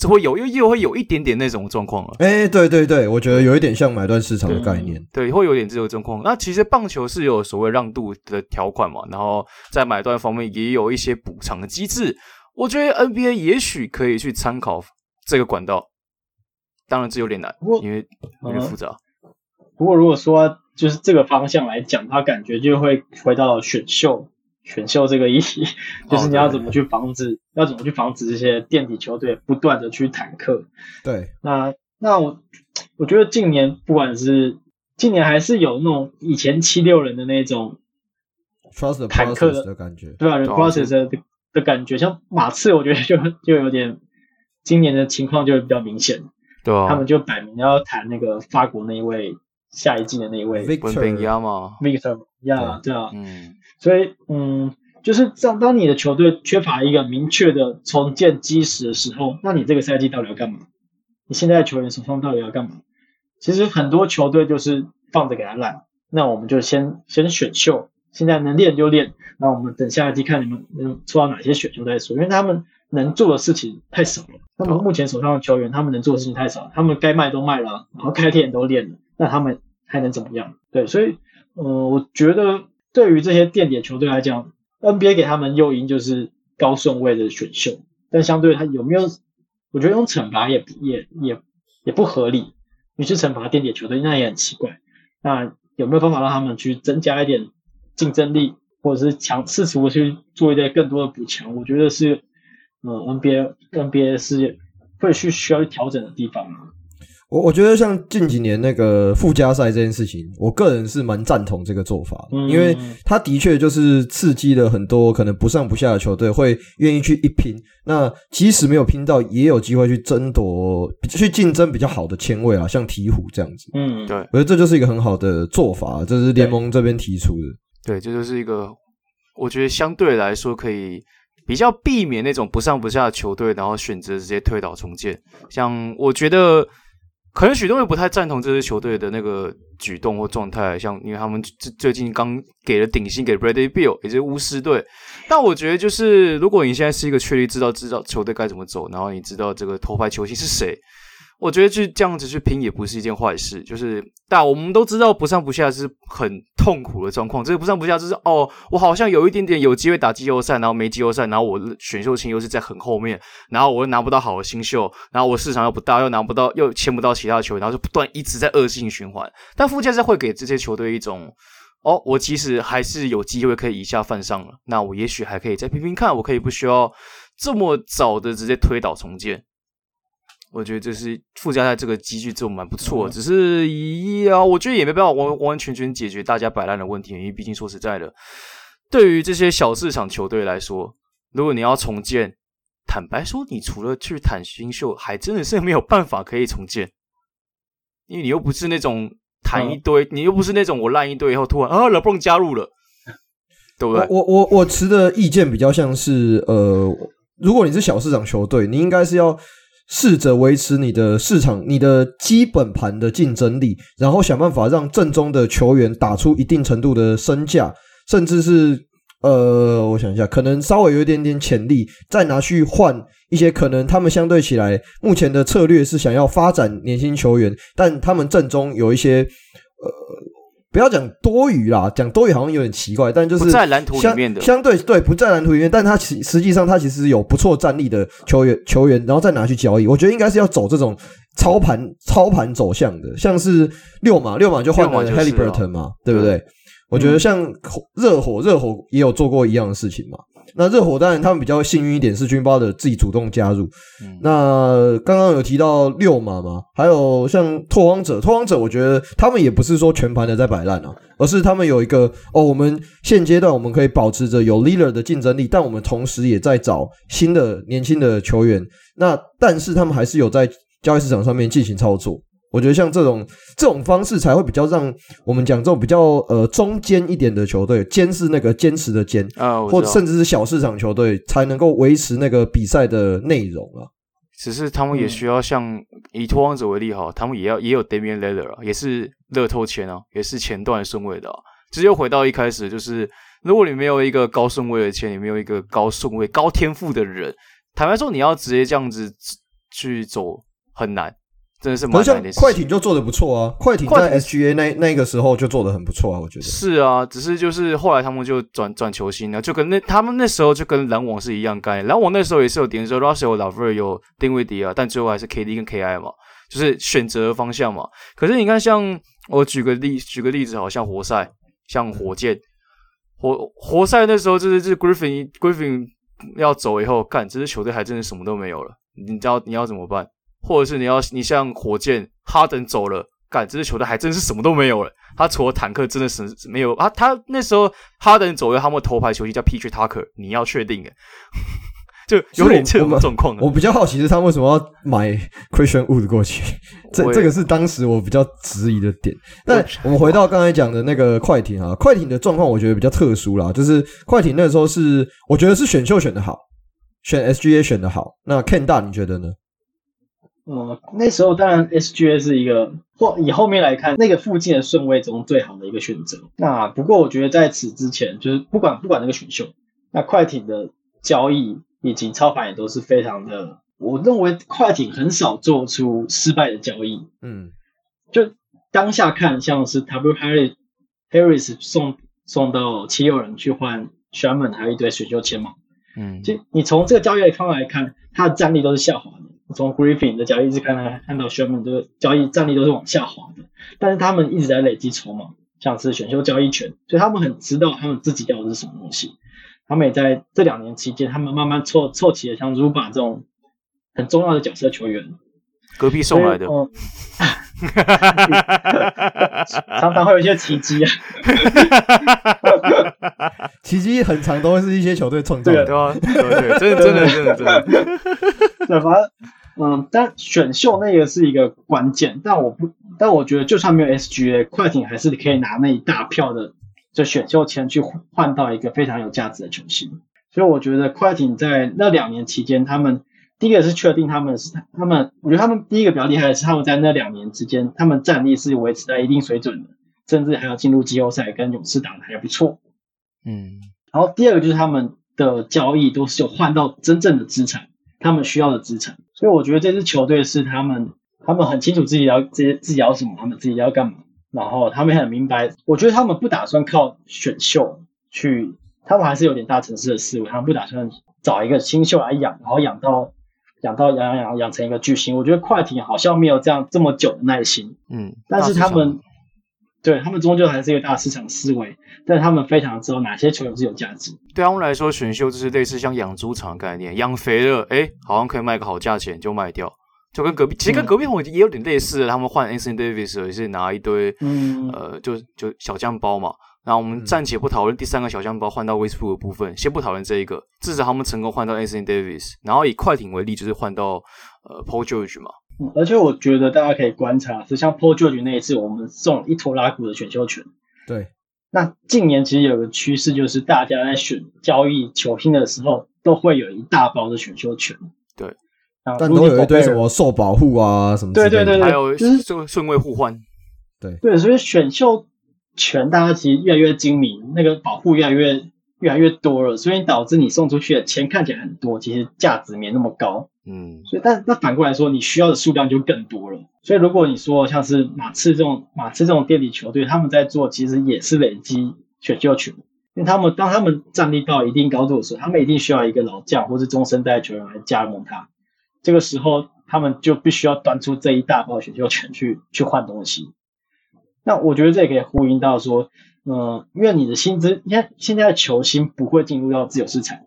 这会有又又会有一点点那种状况了。哎，对对对，我觉得有一点像买断市场的概念，对，对，会有点这种状况。那其实棒球是有所谓让渡的条款嘛，然后在买断方面也有一些补偿的机制。我觉得 NBA 也许可以去参考。这个管道，当然这有点难，因为有点复杂。不过如果说就是这个方向来讲，它感觉就会回到选秀，选秀这个议题，就是你要怎么去防止，要怎么去防止这些垫底球队不断的去坦克。对，那那我我觉得近年不管是近年还是有那种以前七六人的那种坦克的感觉，对啊？process 的的感觉，像马刺，我觉得就就有点。今年的情况就会比较明显，对啊，他们就摆明要谈那个法国那一位下一季的那一位 Victor Victor 亚，对啊，嗯，所以嗯，就是当当你的球队缺乏一个明确的重建基石的时候，那你这个赛季到底要干嘛？你现在球员手上到底要干嘛？其实很多球队就是放着给他烂，那我们就先先选秀，现在能练就练，那我们等下一季看你们能出到哪些选秀再说，因为他们。能做的事情太少了。他们目前手上的球员，他们能做的事情太少。他们该卖都卖了，然后该练都练了，那他们还能怎么样？对，所以，呃，我觉得对于这些垫底球队来讲，NBA 给他们诱因就是高顺位的选秀，但相对他有没有？我觉得用惩罚也也也也不合理。你去惩罚垫底球队，那也很奇怪。那有没有方法让他们去增加一点竞争力，或者是强试图去做一点更多的补强？我觉得是。嗯，NBA NBA 是会去需要去调整的地方。我我觉得像近几年那个附加赛这件事情，我个人是蛮赞同这个做法，嗯，因为他的确就是刺激了很多可能不上不下的球队会愿意去一拼。那即使没有拼到，也有机会去争夺、去竞争比较好的签位啊，像鹈鹕这样子。嗯，对，我觉得这就是一个很好的做法，这是联盟这边提出的。对，这就是一个我觉得相对来说可以。比较避免那种不上不下的球队，然后选择直接推倒重建。像我觉得，可能许多人不太赞同这支球队的那个举动或状态。像因为他们最最近刚给了顶薪给 Bradley b i l l 也就是巫师队。但我觉得，就是如果你现在是一个确立知道知道球队该怎么走，然后你知道这个头牌球星是谁。我觉得去这样子去拼也不是一件坏事，就是但我们都知道不上不下是很痛苦的状况。这个不上不下就是哦，我好像有一点点有机会打季后赛，然后没季后赛，然后我选秀签又是在很后面，然后我又拿不到好的新秀，然后我市场又不大，又拿不到又签不到其他球员，然后就不断一直在恶性循环。但附加赛会给这些球队一种哦，我其实还是有机会可以以下犯上了，那我也许还可以再拼拼看，我可以不需要这么早的直接推倒重建。我觉得这是附加在这个机制做蛮不错，只是呀，我觉得也没办法完完完全全解决大家摆烂的问题，因为毕竟说实在的，对于这些小市场球队来说，如果你要重建，坦白说，你除了去谈新秀，还真的是没有办法可以重建，因为你又不是那种谈一堆，你又不是那种我烂一堆以后突然啊，LeBron 加入了，对不对？我我我持的意见比较像是，呃，如果你是小市场球队，你应该是要。试着维持你的市场、你的基本盘的竞争力，然后想办法让正中的球员打出一定程度的身价，甚至是呃，我想一下，可能稍微有一点点潜力，再拿去换一些可能他们相对起来目前的策略是想要发展年轻球员，但他们正中有一些。不要讲多余啦，讲多余好像有点奇怪，但就是不在蓝图里面的，相对对不在蓝图里面，但他其实际上他其实有不错战力的球员球员，然后再拿去交易，我觉得应该是要走这种操盘操盘走向的，像是六马六马就换了 Haliburton 嘛，对不对？我觉得像热火热火也有做过一样的事情嘛，那热火当然他们比较幸运一点，是 Jimmy Butler 自己主动加入。嗯、那刚刚有提到六马嘛，还有像拓荒者，拓荒者我觉得他们也不是说全盘的在摆烂啊，而是他们有一个哦，我们现阶段我们可以保持着有 Lillard 的竞争力，但我们同时也在找新的年轻的球员。那但是他们还是有在交易市场上面进行操作。我觉得像这种这种方式才会比较让我们讲这种比较呃中间一点的球队，坚是那个坚持的坚啊，或者甚至是小市场球队才能够维持那个比赛的内容啊。只是他们也需要像、嗯、以拓荒者为例哈，他们也要也有 Damian Lillard 啊，也是乐透签啊，也是前段顺位的啊。只有回到一开始，就是如果你没有一个高顺位的签，你没有一个高顺位高天赋的人，坦白说，你要直接这样子去走很难。真的是蛮难的。快艇就做的不错啊，快艇在 SGA 那那个时候就做的很不错啊，我觉得。是啊，只是就是后来他们就转转球星了，就跟那他们那时候就跟篮网是一样概念。篮网那时候也是有点说 Russell、LeVert 有定位迪啊，但最后还是 KD 跟 KI 嘛，就是选择方向嘛。可是你看，像我举个例，举个例子，好像活塞，像火箭，活活塞那时候就是就是 Griffin Griffin 要走以后，干这支球队还真的什么都没有了，你知道你要怎么办？或者是你要你像火箭，哈登走了，干这支球队还真是什么都没有了。他除了坦克真的是没有啊。他那时候哈登走了，他们头牌球星叫 PJ Tucker，你要确定诶，就有点这种状况。我比较好奇是他为什么要买 Christian Wood 过去，这这个是当时我比较质疑的点。但我们回到刚才讲的那个快艇啊，快艇的状况我觉得比较特殊啦，就是快艇那时候是我觉得是选秀选的好，选 SGA 选的好。那 Ken 大你觉得呢？嗯，那时候当然 SGA 是一个或以后面来看那个附近的顺位中最好的一个选择。那不过我觉得在此之前，就是不管不管那个选秀，那快艇的交易以及操盘也都是非常的。我认为快艇很少做出失败的交易。嗯，就当下看，像是 W Harris Harris 送送到七六人去换 Sherman，还有一堆选秀签嘛。嗯，就你从这个交易方来看，他的战力都是下滑的。从 Griffin 的交易一直看来，看到 Sherman 这个交易战力都是往下滑的，但是他们一直在累积筹码，像是选秀交易权，所以他们很知道他们自己要的是什么东西。他们也在这两年期间，他们慢慢凑凑齐了像 Zubac 这种很重要的角色球员，隔壁送来的，嗯、常常会有一些奇迹啊，奇迹很常都会是一些球队创造的，对吧？对对，真的真的真的真的。对，反正，嗯，但选秀那个是一个关键，但我不，但我觉得就算没有 SGA，快艇还是可以拿那一大票的就选秀签去换到一个非常有价值的球星。所以我觉得快艇在那两年期间，他们第一个是确定他们是他们，我觉得他们第一个比较厉害的是他们在那两年之间，他们战力是维持在一定水准的，甚至还要进入季后赛跟勇士打的还不错。嗯，然后第二个就是他们的交易都是有换到真正的资产。他们需要的资产，所以我觉得这支球队是他们，他们很清楚自己要自己自己要什么，他们自己要干嘛，然后他们也很明白。我觉得他们不打算靠选秀去，他们还是有点大城市的思维，他们不打算找一个新秀来养，然后养到养到养养养养成一个巨星。我觉得快艇好像没有这样这么久的耐心，嗯，但是他们。对，他们终究还是一个大市场思维，但他们非常知道哪些球员是有价值。对他们来说，选秀就是类似像养猪场的概念，养肥了，哎，好像可以卖个好价钱就卖掉，就跟隔壁，其实跟隔壁红也有点类似的。他们换 Anthony Davis 也是拿一堆，嗯，呃，就就小酱包嘛。然后我们暂且不讨论第三个小酱包换到 Westbrook 的部分，先不讨论这一个，至少他们成功换到 Anthony Davis。然后以快艇为例，就是换到呃 Paul George 嘛。而且我觉得大家可以观察，是像 Paul George 那一次，我们送一拖拉股的选秀权。对。那近年其实有个趋势，就是大家在选交易球星的时候，都会有一大包的选秀权。对。但都有一堆什么受保护啊什么之类的。对对对对。还有就是顺顺位互换。对。对，所以选秀权大家其实越来越精明，那个保护越来越越来越多了，所以导致你送出去的钱看起来很多，其实价值没那么高。嗯，所以但那反过来说，你需要的数量就更多了。所以如果你说像是马刺这种马刺这种垫底球队，他们在做其实也是累积选秀权，因为他们当他们战力到一定高度的时候，他们一定需要一个老将或是中生代球员来加盟他。这个时候他们就必须要端出这一大包选秀权去去换东西。那我觉得这也可以呼应到说，嗯、因为你的薪资，你看现在的球星不会进入到自由市场，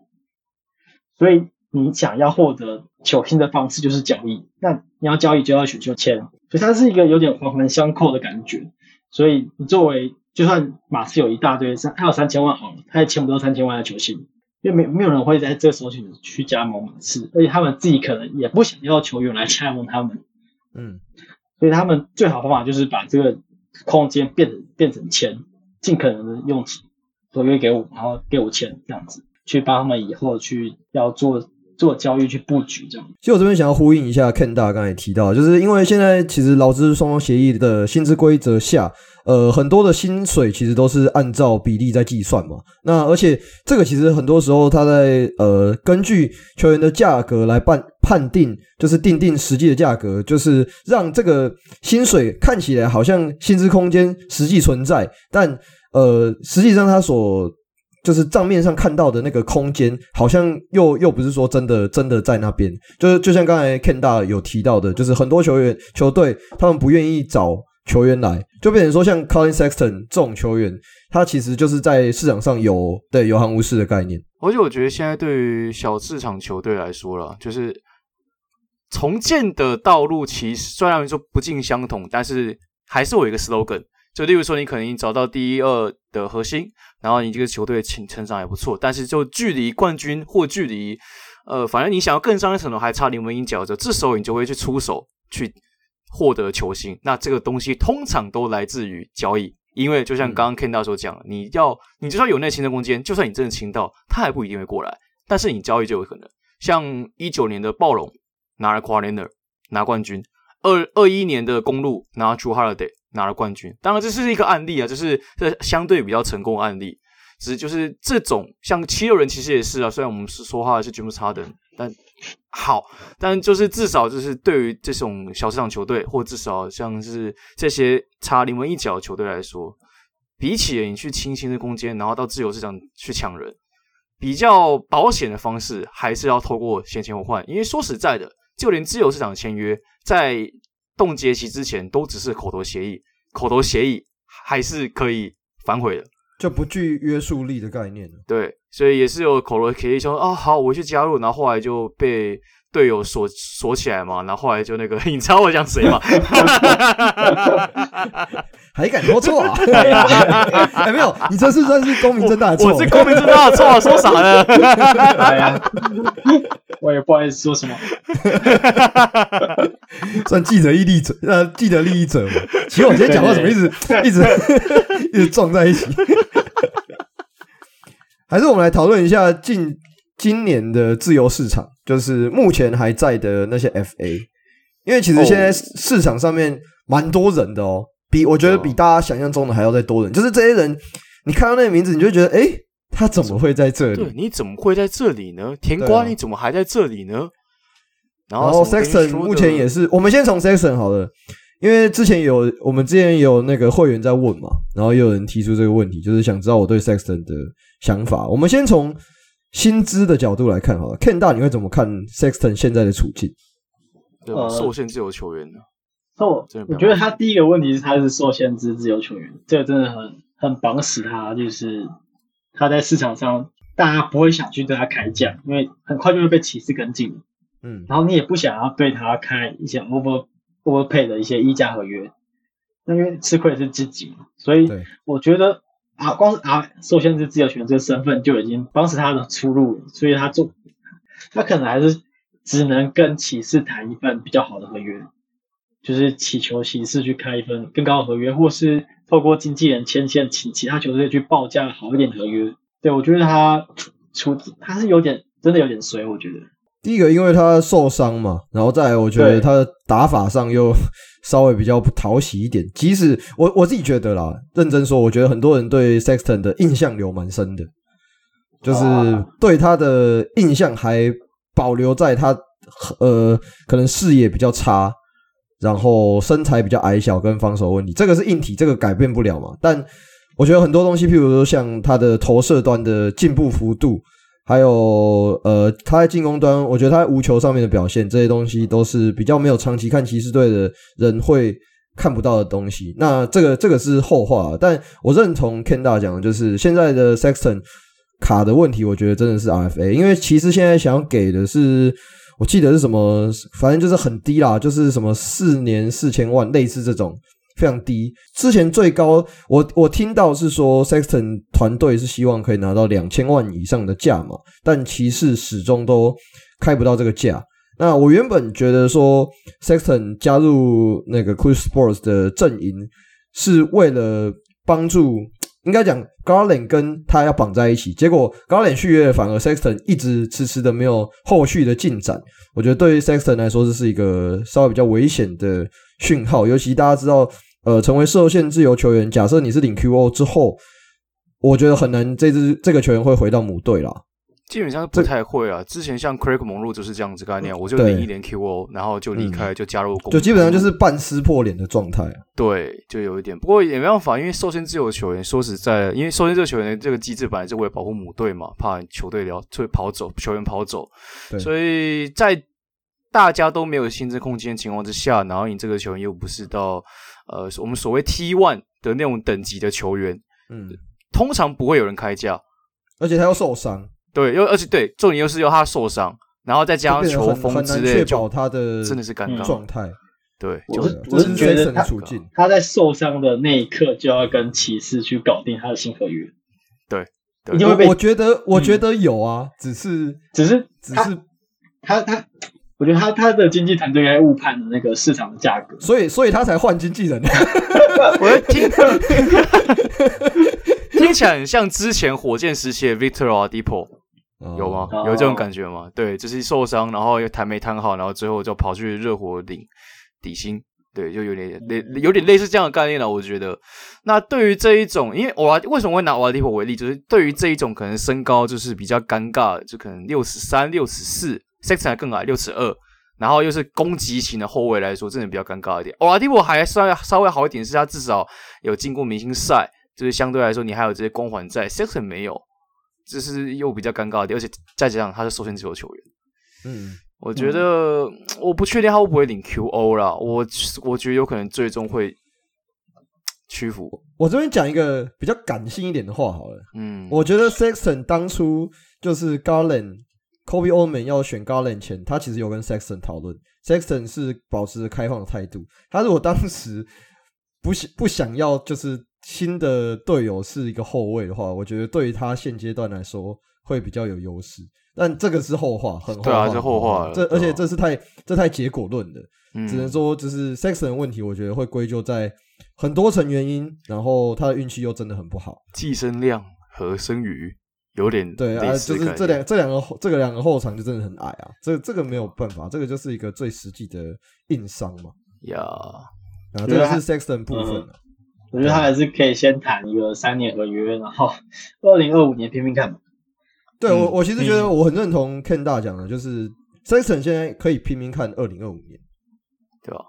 所以你想要获得球星的方式就是交易，那你要交易就要选秀签，所以它是一个有点环环相扣的感觉。所以你作为就算马刺有一大堆三，他有三千万好了，他也签不到三千万的球星，因为没没有人会在这个时候去去加盟马刺，而且他们自己可能也不想要球员来加盟他们，嗯，所以他们最好的方法就是把这个空间变成变成钱，尽可能的用合约给我，然后给我钱这样子，去帮他们以后去要做。做交易去布局这样，其实我这边想要呼应一下 Ken 大刚才提到，就是因为现在其实劳资双方协议的薪资规则下，呃，很多的薪水其实都是按照比例在计算嘛。那而且这个其实很多时候他在呃根据球员的价格来判判定，就是定定实际的价格，就是让这个薪水看起来好像薪资空间实际存在，但呃实际上他所就是账面上看到的那个空间，好像又又不是说真的真的在那边。就是就像刚才 Ken 大有提到的，就是很多球员球队他们不愿意找球员来，就变成说像 Collin Sexton 这种球员，他其实就是在市场上有对有行无市的概念。而且我觉得现在对于小市场球队来说了，就是重建的道路其实虽然说不尽相同，但是还是有一个 slogan。就例如说，你可能已经找到第一二的核心，然后你这个球队成成长也不错，但是就距离冠军或距离呃，反正你想要更上一层楼还差临门一脚的，这时候你就会去出手去获得球星。那这个东西通常都来自于交易，因为就像刚刚 Ken 大所讲，你要你就算有内情的空间，就算你真的清到，他还不一定会过来，但是你交易就有可能。像一九年的暴龙拿了 Kawhi Leonard 拿冠军，二二一年的公路拿 Jrue Holiday。拿了冠军，当然这是一个案例啊，就是这相对比较成功的案例。只是就是这种像七六人其实也是啊，虽然我们是说话的是 James Harden，但好，但就是至少就是对于这种小市场球队，或至少像是这些差临门一脚的球队来说，比起你去清新的空间，然后到自由市场去抢人，比较保险的方式还是要透过先签后换，因为说实在的，就连自由市场签约在。冻结期之前都只是口头协议，口头协议还是可以反悔的，就不具约束力的概念。对，所以也是有口头协议说啊，好，我去加入，然后后来就被队友锁锁起来嘛，然后后来就那个，你知道我讲谁吗？还敢说错啊？哎，没有，你这是算是光明正大的错，我是光明正大的错，说啥呢？哎呀，我也不好意思说什么，算既得利益者，呃，既得利益者嘛。其实我今天讲话怎么一直一直一直撞在一起？还是我们来讨论一下近今年的自由市场，就是目前还在的那些 FA，因为其实现在市场上面蛮多人的哦。比我觉得比大家想象中的还要再多人，就是这些人，你看到那个名字，你就觉得，哎、欸，他怎么会在这里？对，你怎么会在这里呢？甜瓜，你怎么还在这里呢？然后，然后 Sexton 目前也是，我们先从 Sexton 好了，因为之前有我们之前有那个会员在问嘛，然后也有人提出这个问题，就是想知道我对 Sexton 的想法。我们先从薪资的角度来看好了，Ken 大你会怎么看 Sexton 现在的处境？呃，受限自由球员呢？我我觉得他第一个问题是他是受限制自由球员，这个真的很很绑死他，就是他在市场上大家不会想去对他开价，因为很快就会被骑士跟进，嗯，然后你也不想要对他开一些 over overpay 的一些溢价合约，那因为吃亏的是自己嘛，所以我觉得啊，光是啊受限制自由球员这个身份就已经绑死他的出路了，所以他做他可能还是只能跟骑士谈一份比较好的合约。就是祈求骑士去开一份更高的合约，或是透过经纪人牵线，请其他球队去报价好一点的合约。对，我觉得他出他是有点真的有点衰，我觉得。第一个，因为他受伤嘛，然后再来，我觉得他的打法上又 稍微比较不讨喜一点。即使我我自己觉得啦，认真说，我觉得很多人对 Sexton 的印象留蛮深的，就是对他的印象还保留在他呃，可能视野比较差。然后身材比较矮小，跟防守问题，这个是硬体，这个改变不了嘛。但我觉得很多东西，譬如说像他的投射端的进步幅度，还有呃他在进攻端，我觉得他在无球上面的表现，这些东西都是比较没有长期看骑士队的人会看不到的东西。那这个这个是后话，但我认同 Ken 大讲的，就是现在的 Sexton 卡的问题，我觉得真的是 RFA，因为骑士现在想要给的是，我记得是什么，反正就是很低啦，就是什么四年四千万，类似这种非常低。之前最高，我我听到是说，Sexton 团队是希望可以拿到两千万以上的价嘛，但骑士始终都开不到这个价。那我原本觉得说，Sexton 加入那个 Cruise Sports 的阵营是为了帮助，应该讲 Garland 跟他要绑在一起，结果 Garland 续约反而 Sexton 一直迟迟的没有后续的进展。我觉得对于 Sexton 来说，这是一个稍微比较危险的讯号，尤其大家知道，呃，成为受限自由球员，假设你是领 QO 之后，我觉得很难这支这个球员会回到母队啦。基本上不太会啊。之前像 Craig 蒙路就是这样子概念，我就领一年 QO，然后就离开，就加入公，就基本上就是半撕破脸的状态。对，就有一点，不过也没办法，因为受限自由球员，说实在，因为受限自由球员的这个机制本来是为了保护母队嘛，怕球队聊就会跑走，球员跑走，所以在大家都没有薪资空间情况之下，然后你这个球员又不是到呃我们所谓 T one 的那种等级的球员，嗯，通常不会有人开价，而且他又受伤。对，又而且对，重点又是又他受伤，然后再加上球风之类，确保他的真的是尴尬状态。对，我是我是觉得他他在受伤的那一刻就要跟骑士去搞定他的新合约。对，因为我觉得我觉得有啊，只是只是只是他他，我觉得他他的经纪团队应该误判了那个市场的价格，所以所以他才换经纪人。我听 听起来很像之前火箭时期的 Victor Oladipo。有吗？有这种感觉吗？Oh. 对，就是受伤，然后又谈没谈好，然后最后就跑去热火领底薪，对，就有点类有点类似这样的概念了。我觉得，那对于这一种，因为我为什么会拿瓦迪普为例，就是对于这一种可能身高就是比较尴尬，就可能六尺三、六尺四，Sexton 还更矮，六尺二，然后又是攻击型的后卫来说，真的比较尴尬一点。瓦迪普还稍微稍微好一点，是他至少有进过明星赛，就是相对来说你还有这些光环在，Sexton 没有。这是又比较尴尬的，而且再加上他是受限自由球员，嗯，我觉得、嗯、我不确定他会不会领 QO 啦，我我觉得有可能最终会屈服。我这边讲一个比较感性一点的话好了，嗯，我觉得 Sexton 当初就是 Garland、Koby Altman 要选 Garland 前，他其实有跟 Sexton 讨论，Sexton 是保持开放的态度，他如果当时不想不想要就是。新的队友是一个后卫的话，我觉得对于他现阶段来说会比较有优势。但这个是后话，很后话。对啊，是后话。这而且这是太这太结果论的，嗯、只能说就是 Sexton 的问题，我觉得会归咎在很多层原因。然后他的运气又真的很不好，寄生量和生鱼有点对啊，就是这两这两个这个两个后场就真的很矮啊。这这个没有办法，这个就是一个最实际的硬伤嘛。呀，然后这个是 Sexton 部分、啊我觉得他还是可以先谈一个三年合约，然后 二零二五年拼拼看。对我，我其实觉得我很认同 Ken 大讲的，就是 Sexton 现在可以拼命看二零二五年，对吧？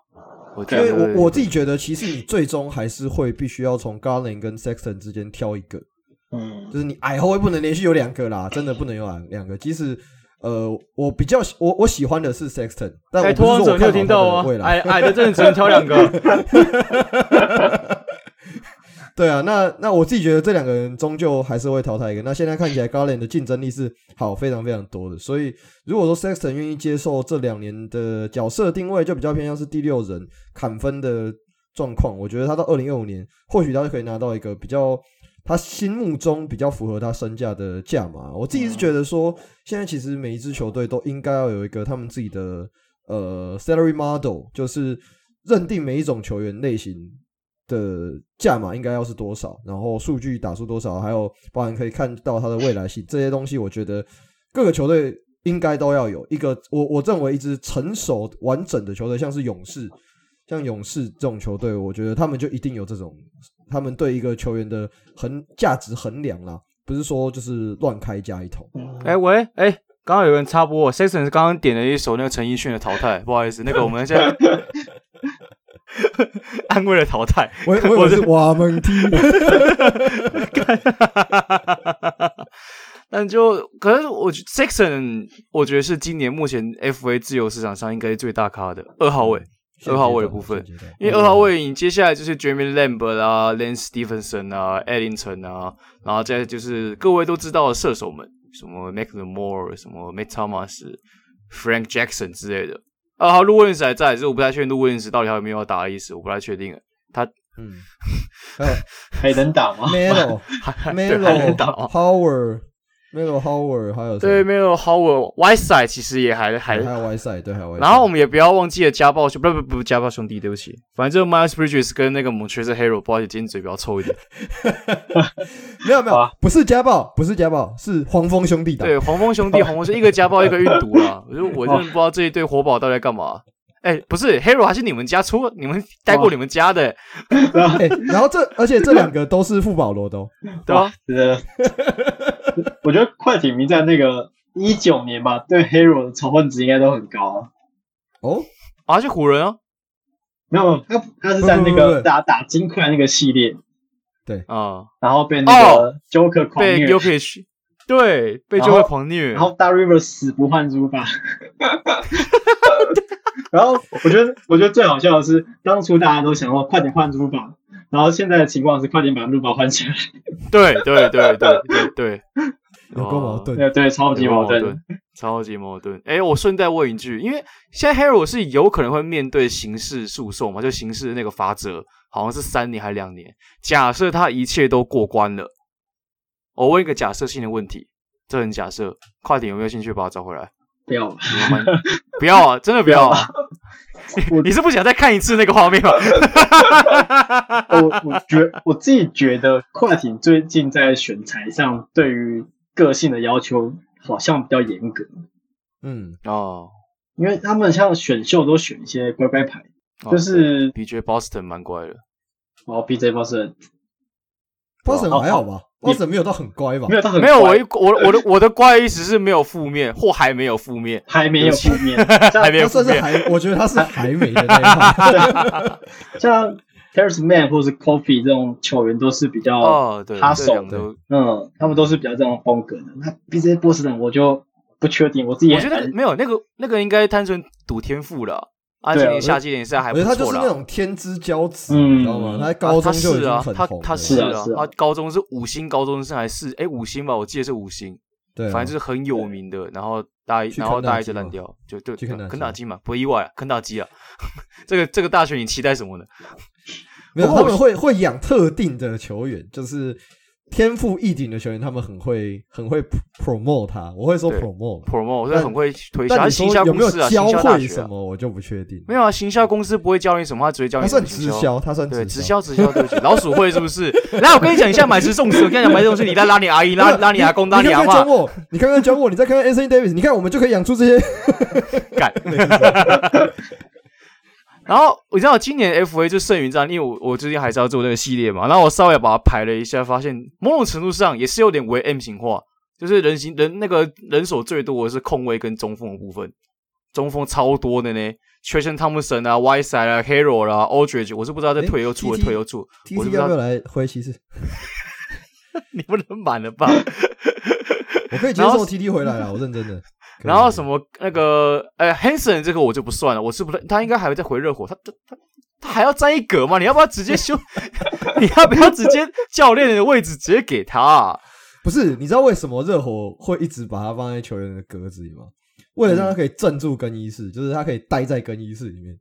因为我我自己觉得，其实你最终还是会必须要从 Garland 跟 Sexton 之间挑一个，嗯，就是你矮后卫不能连续有两个啦，真的不能有两两个。即使呃，我比较我我喜欢的是 Sexton，但我不是说我看听到吗？矮矮的真的只能挑两个。对啊，那那我自己觉得这两个人终究还是会淘汰一个。那现在看起来，Garland 的竞争力是好非常非常多的。所以如果说 Sexton 愿意接受这两年的角色定位，就比较偏向是第六人砍分的状况。我觉得他到二零二五年，或许他就可以拿到一个比较他心目中比较符合他身价的价码。我自己是觉得说，现在其实每一支球队都应该要有一个他们自己的呃 salary model，就是认定每一种球员类型。的价码应该要是多少？然后数据打出多少？还有包含可以看到他的未来性这些东西，我觉得各个球队应该都要有一个。我我认为一支成熟完整的球队，像是勇士，像勇士这种球队，我觉得他们就一定有这种，他们对一个球员的衡价值衡量啦，不是说就是乱开价一通。哎、欸、喂，哎、欸，刚刚有人插播，Sexton 刚刚点了一首那个陈奕迅的《淘汰》，不好意思，那个我们现在。安慰了淘汰，我我是瓦蒙蒂，但就可是我觉得 Sexton，我觉得是今年目前 FA 自由市场上应该是最大咖的二号位，二号位的部分，因为二号位你接下来就是 Jeremy Lambert 啊，Lance Stephenson 啊，Ellington 啊，然后再就是各位都知道的射手们，什么 McLemore，什么 Matt Thomas，Frank Jackson 之类的。啊，卢温斯还在，只是我不太确定陆温斯到底还有没有打的意思，我不太确定，他嗯，还能打吗？没有，没有，还能打。Power。Melo Howard 还有对 Melo Howard，Whiteside 其实也还还还有 Whiteside 对，还有 Whiteside。然后我们也不要忘记了家暴兄，不不不家暴兄弟，对不起，反正 Miles Bridges 跟那个 Montrezl Harrell，不好意思，今天嘴比较臭一点。没有没有，不是家暴，不是家暴，是黄蜂兄弟打。对，黄蜂兄弟，黄蜂是一个家暴，一个运毒啊。我就我真的不知道这一对活宝到底在干嘛。哎，不是 Harrell 还是你们家出，你们带过你们家的。然后这而且这两个都是富保罗的，对吧？我觉得快艇迷在那个一九年吧，对 Harrell 的仇恨值应该都很高啊。哦，啊，是湖人啊？没有，他他是在那个打打金块那个系列，对啊，然后被那个 Joker 狂虐，被 Joker 对，被 Joker 狂虐，然后 Doc Rivers 死不换猪吧。然后我觉得，我觉得最好笑的是，当初大家都想说快点换猪吧。然后现在的情况是，快点把路宝换起来。对对对对对对，有够矛盾，对对，超级矛盾，超级矛盾。哎，我顺带问一句，因为现在 Harrell 是有可能会面对刑事诉讼嘛？就刑事那个法则好像是三年还是两年？假设他一切都过关了，我问一个假设性的问题，这很假设，快点有没有兴趣把他找回来？不要，不要啊！真的不要啊！你是不想再看一次那个画面吗？我我觉我自己觉得快艇最近在选材上对于个性的要求好像比较严格。嗯哦，因为他们像选秀都选一些乖乖牌，就是 BJ Boston 蛮乖的。哦，BJ Boston，Boston 还好吧？或者没有到很乖吧？没有到很没有，我我我的我的乖意思是没有负面或还没有负面，还没有负面，还没有负面。还我觉得他是还没的那一 像 Terance Mann 或是 Coffee 这种球员都是比较他手的，嗯，他们都是比较这种风格的。那 BJ Boston 我就不确定，我自己我觉得没有那个那个应该单纯赌天赋了。啊，今年夏季联赛还不错啦。他就是那种天之骄子，你知道吗？他高中就已经很红。他是啊，他高中是五星高中生还是哎五星吧？我记得是五星。对，反正就是很有名的。然后大一，然后大一就烂掉，就就肯塔基嘛，不意外，肯塔基啊。这个这个大学你期待什么呢？没有，他们会会养特定的球员，就是。天赋异禀的球员，他们很会很会 promote 他，我会说 promote promote，我是很会推销。但行销公司啊，教会什么我就不确定。没有啊，行销公司不会教你什么，他只会教你。他算直销，他算对直销直销对不起，老鼠会是不是？来，我跟你讲一下买十送十。我跟你讲买十送十，你再拉你阿姨，拉拉你阿公，拉你阿妈。你看看教我，你再看看 Anthony Davis，你看我们就可以养出这些。干。然后你知道今年 FA 就剩余战，因为我我最近还是要做那个系列嘛。然后我稍微把它排了一下，发现某种程度上也是有点为 M 型化，就是人形人那个人手最多的是控卫跟中锋的部分，中锋超多的呢，Tristan Thompson 啊，Whiteside 啊，Harrell 啊，Aldridge，我是不知道在退又出了退又出，我是不知道要不要来回骑士？你不能满了吧？我可以接受 TT 回来了，我认真的。然后什么那个呃 Hanson 这个我就不算了，我是不是他应该还会再回热火？他他他他还要占一格吗？你要不要直接 修？你要不要直接教练的位置直接给他啊？不是，你知道为什么热火会一直把他放在球员的格子里吗？为了让他可以镇住更衣室，嗯、就是他可以待在更衣室里面。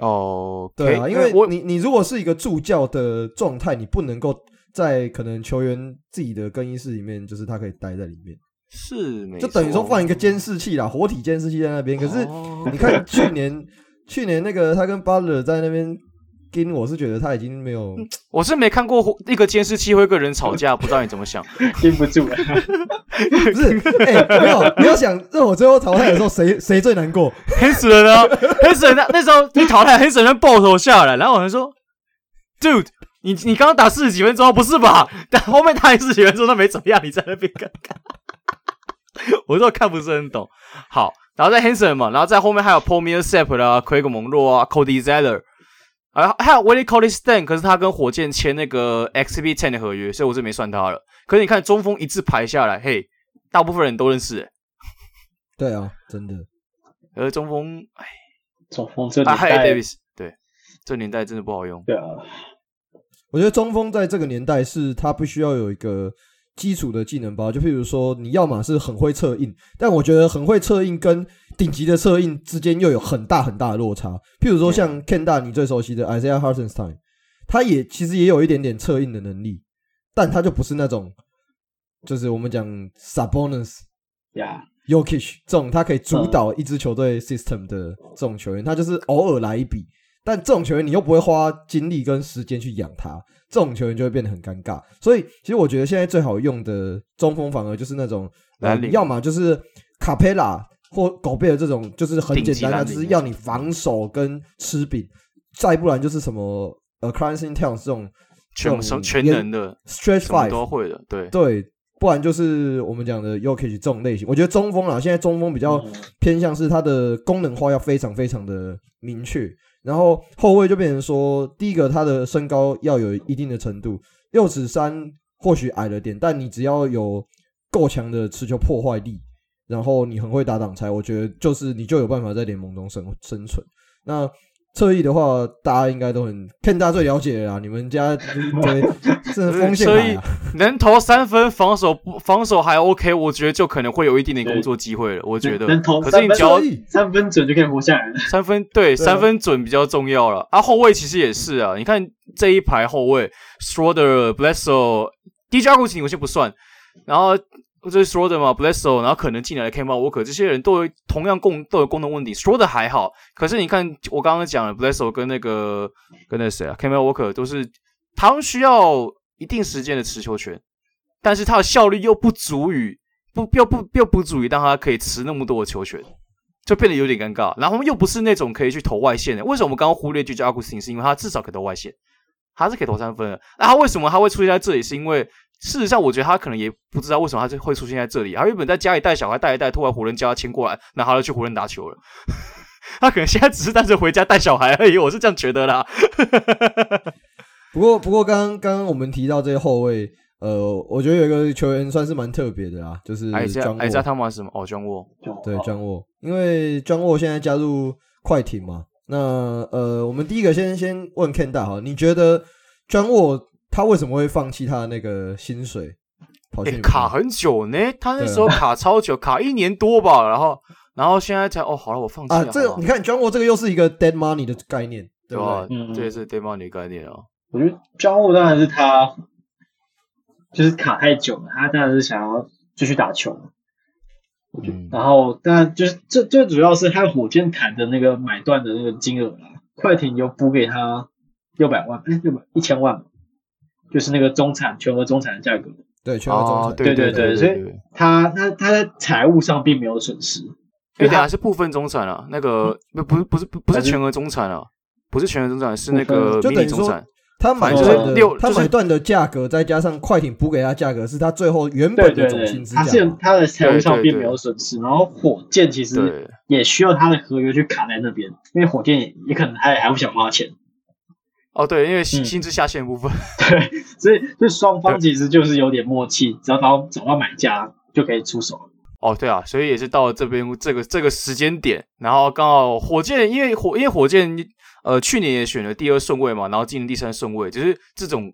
哦，对啊，因为我你你如果是一个助教的状态，你不能够在可能球员自己的更衣室里面，就是他可以待在里面。是，就等于说放一个监视器啦，活体监视器在那边。可是你看去年，去年那个他跟巴勒在那边跟，我是觉得他已经没有，我是没看过一个监视器会跟人吵架，不知道你怎么想，盯不住了。不是，哎、欸，没有，你要想，那我最后淘汰的时候，谁谁最难过？黑死人啊，黑死人！那那时候一淘汰，黑死人爆头下来，然后我还说，Dude，你你刚刚打四十几分钟，不是吧？但后面打四十几分钟都没怎么样，你在那边干干。我都看不是很懂。好，然后在 Hanson 嘛，然后在后面还有 Paul Millsap 啦，Craig 蒙洛啊，Cody Zeller，啊，还有 Willie Cauley-Stein，可是他跟火箭签那个 XB Ten 的合约，所以我是没算他了。可是你看中锋一字排下来，嘿，大部分人都认识诶。对啊，真的。而中锋，哎，中锋这啊，年代，Davis，对，这年代真的不好用。对啊，我觉得中锋在这个年代是他必须要有一个基础的技能包，就譬如说你要么是很会策应，但我觉得很会策应跟顶级的策应之间又有很大很大的落差。譬如说像 Ken 大你最熟悉的 Isaiah Hartenstein，他也其实也有一点点策应的能力，但他就不是那种，就是我们讲 Sabonis、Yeah、Yokish 这种他可以主导一支球队 system 的这种球员，他就是偶尔来一笔，但这种球员你又不会花精力跟时间去养他，这种球员就会变得很尴尬。所以，其实我觉得现在最好用的中锋反而就是那种，呃、要么就是卡佩拉或狗贝尔这种，就是很简单的，就是要你防守跟吃饼；再不然就是什么呃 Karl-Anthony Towns 这种全什全能的 Stretch Five 都会的，对对。不然就是我们讲的 Jokic 这种类型，我觉得中锋啊，现在中锋比较偏向是它的功能化要非常非常的明确，然后后卫就变成说，第一个他的身高要有一定的程度，六尺三或许矮了点，但你只要有够强的持球破坏力，然后你很会打挡拆，我觉得就是你就有办法在联盟中生生存。那侧翼的话，大家应该都很看大家最了解的啦。你们家对是锋线海啊，能投三分，防守不防守还 OK，我觉得就可能会有一定的工作机会了。我觉得，能投可是你只要三分准就可以活下来了。三分对，三分准比较重要了。啊，后卫其实也是啊。你看这一排后卫，Schroeder、Bledsoe、DJ Augustin 我先不算，然后。这是 Schroeder 嘛？Blesso，然后可能进来的 Kemba Walker，这些人都有同样共都有共同问题。SRODE 还好，可是你看我刚刚讲了 Blesso 跟那个跟那谁啊，Kemba Walker 都是他们需要一定时间的持球权，但是他的效率又不足以不又不又不足以让他可以持那么多的球权，就变得有点尴尬。然后又不是那种可以去投外线的。为什么我们刚刚忽略 DJ Augustin？是因为他至少可以投外线，他是可以投三分的。那他为什么他会出现在这里？是因为事实上，我觉得他可能也不知道为什么他就会出现在这里。他原本在家里带小孩带一带，突然湖人叫他签过来，那他就去湖人打球了。他可能现在只是单着回家带小孩而已，我是这样觉得啦。不过，不过刚刚刚刚我们提到这些后卫，呃，我觉得有一个球员算是蛮特别的啦，就是艾扎艾扎汤马什么，哦，庄沃，对，庄沃，因为庄沃现在加入快艇嘛。那呃，我们第一个先先问 Ken 大哈，你觉得庄沃？他为什么会放弃他的那个薪水？跑去、欸、卡很久呢，他那时候卡超久，卡一年多吧。然后，然后现在才哦，好了，我放弃了。啊，这个你看，John Wall 这个又是一个 dead money 的概念，对吧？嗯，这也是 dead money 的概念啊。我觉得 John Wall 当然是他，就是卡太久了，他当然是想要继续打球。嗯，然后，但就是最最主要是他火箭谈的那个买断的那个金额啊，快艇有补给他六百万，哎，六百一千万。就是那个中产全额中产的价格，对，全额中产，对对对，所以他他他在财务上并没有损失，因为他是部分中产啊，那个不不不是不不是全额中产啊，不是全额中产，是那个迷你中产。他买断的他买断的价格，再加上快艇补给他价格，是他最后原本的总薪资价。他是他的财务上并没有损失，然后火箭其实也需要他的合约去卡在那边，因为火箭也也可能还还不想花钱。哦，对，因为薪薪资下限部分，嗯，对，所以就双方其实就是有点默契，只要找到找到买家就可以出手了。哦，对啊，所以也是到了这边这个这个时间点，然后刚好火箭，因为火因为火箭呃去年也选了第二顺位嘛，然后今年第三顺位，就是这种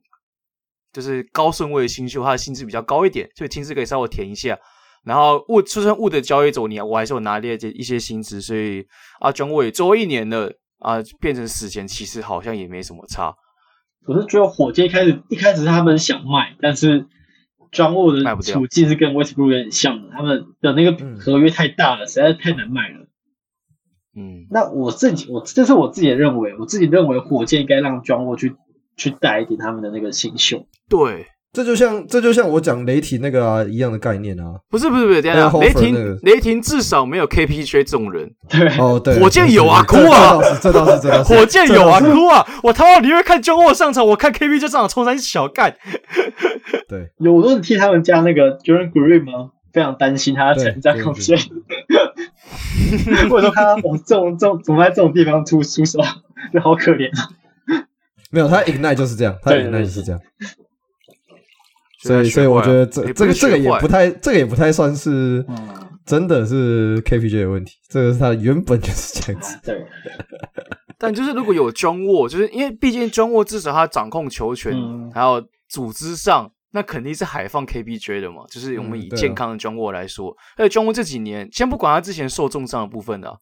就是高顺位的新秀，他的薪资比较高一点，所以薪资可以稍微填一下。然后物出生物的交易走，你我还是有拿捏这一些薪资，所以啊，庄伟最后一年的。啊，变成死前其实好像也没什么差。我是觉得火箭开始一开始他们想卖，但是庄沃的处境是跟 Westbrook 有点像的，他们的那个合约太大了，嗯、实在是太难卖了。嗯，那我自己我这是我自己的认为，我自己认为火箭应该让庄沃去去带一点他们的那个新秀。对。这就像这就像我讲雷霆那个啊一样的概念啊，不是不是不是这样，雷霆、那个、雷霆至少没有 KPJ 这种人，对。哦对，火箭有啊，哭啊，这倒是这倒是，火箭有啊，哭啊，我他妈你会看 John 上场，我看 KPJ 上场冲三小干，对，有人替他们家那个 Jalen Green 吗？非常担心他的成长空间，或者说看他往这种这种总在这种地方出出手，就好可怜啊，没有他 Ignite 就是这样，他 Ignite 就是这样。所以，所以我觉得这这个这个也不太，这个也不太算是真的是 KPJ 的问题，这个是他原本就是这样子。对，但就是如果有 John Wall，就是因为毕竟 John Wall 至少他掌控球权，嗯、还有组织上，那肯定是海放 KPJ 的嘛。就是我们以健康的 John Wall 来说，而且 John Wall 这几年，先不管他之前受重伤的部分啊，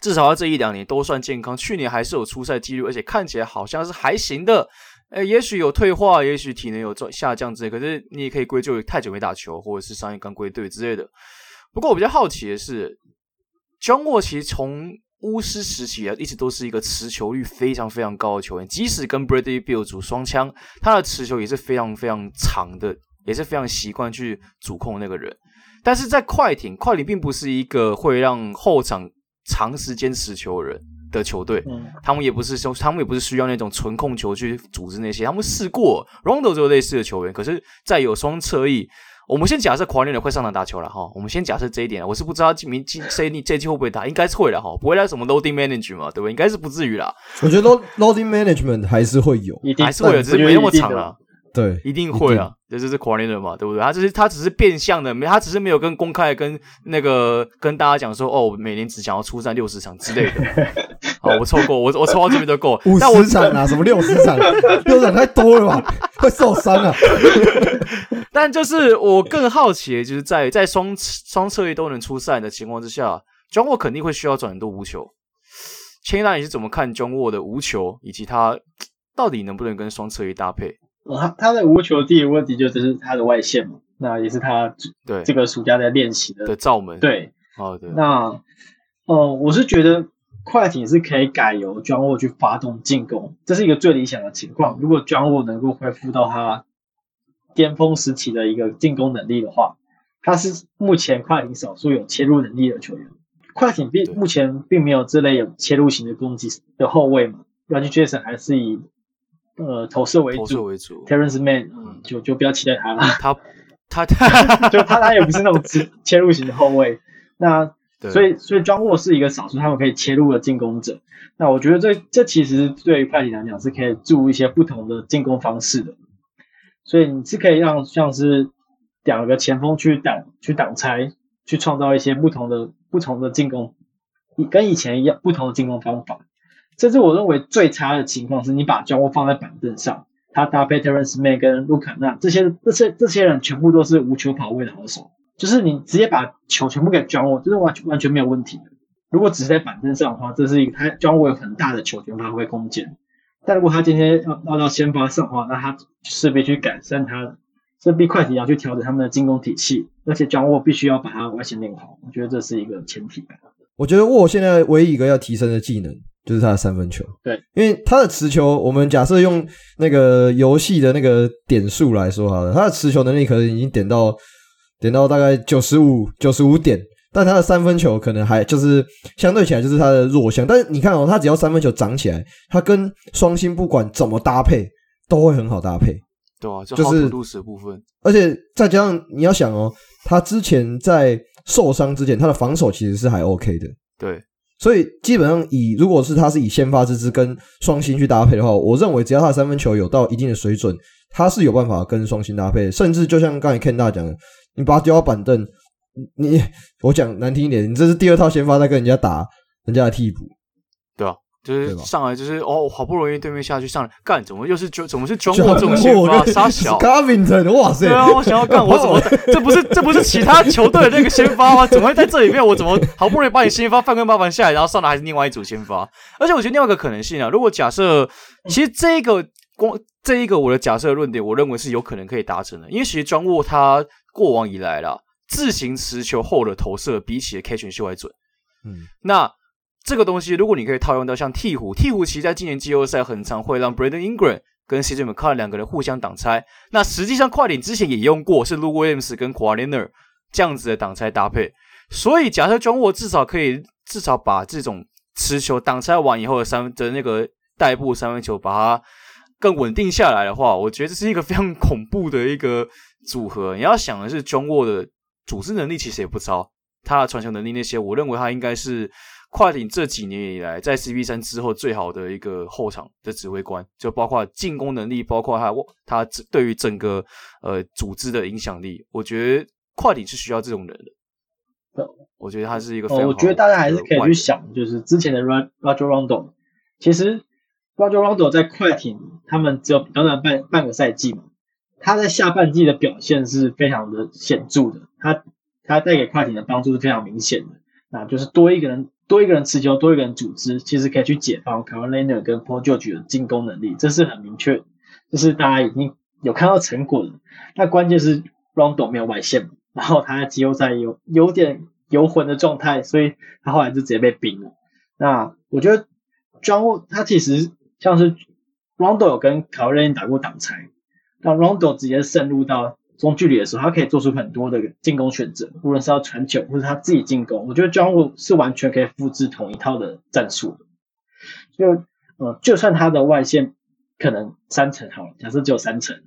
至少他这一两年都算健康，去年还是有出赛记录，而且看起来好像是还行的。诶，也许有退化，也许体能有下降之类，可是你也可以归咎于太久没打球，或者是伤愈刚归队之类的。不过我比较好奇的是，John Wall 其实从巫师时期啊，一直都是一个持球率非常非常高的球员，即使跟 Brady Bill 组双枪，他的持球也是非常非常长的，也是非常习惯去主控那个人。但是在快艇，快艇并不是一个会让后场长时间持球的人。的球队，嗯、他们也不是说，他们也不是需要那种纯控球去组织那些。他们试过，Rondo 就有类似的球员，可是，在有双侧翼，我们先假设狂人会上场打球了哈。我们先假设这一点，我是不知道明今谁你这季会不会打，应该是会了哈，不会来什么 loading management 嘛，对不对？应该是不至于啦。我觉得 loading management 还是会有，还是会有，只是没那么长了。对，一定会啊，这就是 coordinator 嘛，对不对？他只是他只是变相的，没他只是没有跟公开跟那个跟大家讲说，哦，我每年只想要出战六十场之类的。好，我抽过，我我抽到这边就够。五十场啊，什么六十场？六十场太多了吧，会受伤啊。但就是我更好奇的，就是在在双双侧翼都能出赛的情况之下，John Wall 肯定会需要转很多无球。千娜，你是怎么看 John Wall 的无球，以及他到底能不能跟双侧翼搭配？哦，他他的无球第一个问题就是他的外线嘛，那也是他对这个暑假在练习的的罩门。对，哦对。那哦、呃，我是觉得快艇是可以改由 John Wall 去发动进攻，这是一个最理想的情况。如果 John Wall 能够恢复到他巅峰时期的一个进攻能力的话，他是目前快艇少数有切入能力的球员。快艇并目前并没有这类有切入型的攻击的后卫嘛，Reggie Jackson 还是以。呃，投射为主，投射为主。，Terrance Mann，嗯，就就不要期待他了。他他他，就他他也不是那种切切入型的后卫。那所以所以庄沃是一个少数他们可以切入的进攻者。那我觉得这这其实对于快艇来讲是可以注入一些不同的进攻方式的。所以你是可以让像是两个前锋去挡去挡拆，去创造一些不同的不同的进攻，跟以前一样不同的进攻方法。这是我认为最差的情况，是你把庄沃放在板凳上，他搭配 Terence Mann 跟卢卡纳这些这些这些人全部都是无球跑位的好手，就是你直接把球全部给 John Wall，这是完全完全没有问题的。如果只是在板凳上的话，这是一个他 John Wall 有很大的球权发挥空间。但如果他今天要要到先发上的话，那他势必去改善他，势必快艇要去调整他们的进攻体系，而且 John Wall 必须要把他外线练好。我觉得这是一个前提。我觉得沃现在唯一一个要提升的技能。就是他的三分球，对，因为他的持球，我们假设用那个游戏的那个点数来说好了，他的持球能力可能已经点到点到大概九十五九十五点，但他的三分球可能还就是相对起来就是他的弱项。但是你看哦，他只要三分球长起来，他跟双星不管怎么搭配都会很好搭配，对啊，就是路史部分，而且再加上你要想哦，他之前在受伤之前，他的防守其实是还 OK 的，对。所以基本上以如果是他是以先发之姿跟双星去搭配的话，我认为只要他的三分球有到一定的水准，他是有办法跟双星搭配。甚至就像刚才 Ken 大讲的，你把他丢到板凳，你我讲难听一点，你这是第二套先发在跟人家打人家的替补，对啊。就是上来就是哦，好不容易对面下去上来干，怎么又是怎么是 John Wall 这种先发杀小 Covington 哇塞！对啊，我想要干，我怎么这不是这不是其他球队的那个先发吗？怎么会在这里面？我怎么好不容易把你先发范根巴凡下来，然后上来还是另外一组先发？而且我觉得另外一个可能性啊，如果假设其实这一个光这一个我的假设论点，我认为是有可能可以达成的，因为其实 John Wall 他过往以来啦，自行持球后的投射比起 catch and shoot 还准，嗯，那。这个东西，如果你可以套用到像鹈鹕，鹈鹕其实在今年季后赛很常会让 Brandon Ingram 跟 CJ McCollum 两个人互相挡拆。那实际上快艇之前也用过，是 Lou Williams 跟 Kawhi Leonard 这样子的挡拆搭配。所以假设 John Wall 至少可以至少把这种持球挡拆完以后的三分的那个代步三分球，把它更稳定下来的话，我觉得这是一个非常恐怖的一个组合。你要想的是，John Wall 的组织能力其实也不糟，他的传球能力那些，我认为他应该是。快艇这几年以来，在 CP 三之后最好的一个后场的指挥官，就包括进攻能力，包括他他对于整个呃组织的影响力，我觉得快艇是需要这种人的。我觉得他是一个非常、哦。我觉得大家还是可以去想，就是之前的 Rajon Rondo，其实 Rondo 在快艇他们只有短短半半个赛季嘛，他在下半季的表现是非常的显著的，他他带给快艇的帮助是非常明显的，那就是多一个人多一个人持球，多一个人组织，其实可以去解放 Kawhi Leonard 跟 Paul George 的进攻能力，这是很明确，就是大家已经有看到成果了。那关键是 Rondo 没有外线，然后他在季后赛有有点游魂的状态，所以他后来就直接被冰了。那我觉得 John 他其实像是 Rondo 有跟 Kawhi Leonard 打过挡拆，当 Rondo 直接渗入到中距离的时候，他可以做出很多的进攻选择，无论是要传球或者他自己进攻。我觉得 John Wall 是完全可以复制同一套的战术的。就呃，就算他的外线可能三成好了，假设只有三成，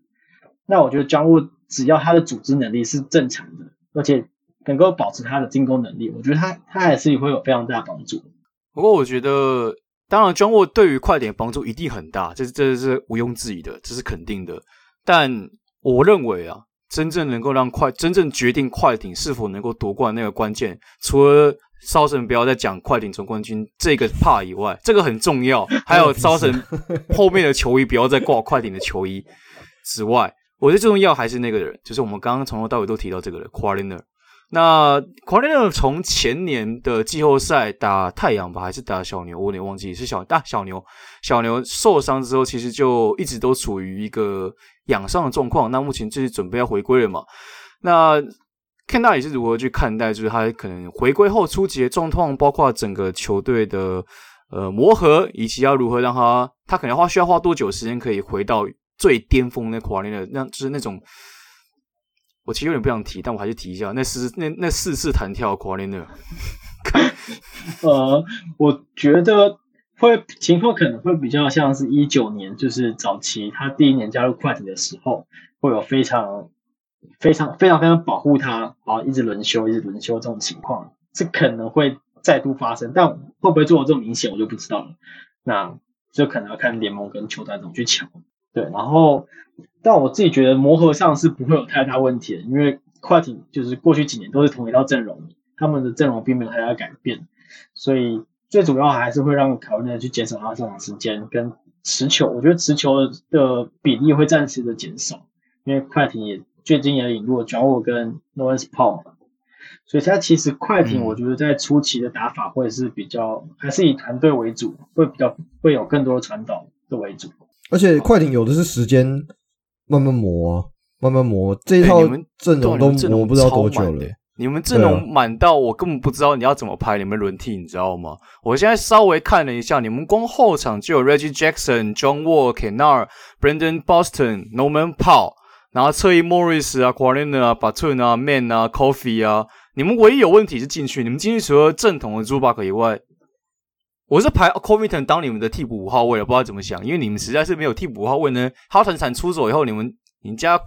那我觉得 John 沃只要他的组织能力是正常的，而且能够保持他的进攻能力，我觉得他他还是会有非常大帮助。不过我觉得，当然 John 沃对于快点帮助一定很大，这是这是毋庸置疑的，这是肯定的。但我认为啊。真正能够让快，真正决定快艇是否能够夺冠那个关键，除了烧神不要再讲快艇总冠军这个 part 以外，这个很重要。还有烧神后面的球衣不要再挂快艇的球衣 之外，我觉得最重要还是那个人，就是我们刚刚从头到尾都提到这个人 Leonard。那 Kawhi Leonard 从前年的季后赛打太阳吧，还是打小牛，我有点忘记是小打、小牛，小牛受伤之后，其实就一直都处于一个。养伤的状况，那目前就是准备要回归了嘛？那看他也是如何去看待，就是他可能回归后初级的状况，包括整个球队的呃磨合，以及要如何让他，他可能花需要花多久时间可以回到最巅峰的华联的，那就是那种，我其实有点不想提，但我还是提一下，那四那那四次弹跳华联的，呃，我觉得。会情况可能会比较像是一九年，就是早期他第一年加入快艇的时候，会有非常非常非常非常保护他，啊，一直轮休，一直轮休这种情况，这可能会再度发生，但会不会做的这么明显，我就不知道了。那就可能要看联盟跟球队怎么去抢。对，然后但我自己觉得磨合上是不会有太大问题的，因为快艇就是过去几年都是同一套阵容，他们的阵容并没有太大改变，所以。最主要还是会让考虑的去减少他上场时间跟持球，我觉得持球的比例会暂时的减少，因为快艇也最近也引入了 John Wall 跟 Norris Paul，所以他其实快艇我觉得在初期的打法会是比较、嗯、还是以团队为主，会比较会有更多的传导的为主。而且快艇有的是时间慢慢磨啊，慢慢磨这一套阵容都磨不知道多久了。你们阵容满到我根本不知道你要怎么排你们轮替，你知道吗？我现在稍微看了一下，你们光后场就有 Reggie Jackson、John Wall、Kennard、Brandon Boston、Norman Powell，然后侧翼 Morris 啊、Kawhi 啊、Batun 啊、Man 啊、Coffee 啊，你们唯一有问题是进去，你们进去除了正统的 Zubac 以外，我是排 Covington 当你们的替补五号位了，不知道怎么想，因为你们实在是没有替补五号位呢。Hartenstein 出走以后，你们你家。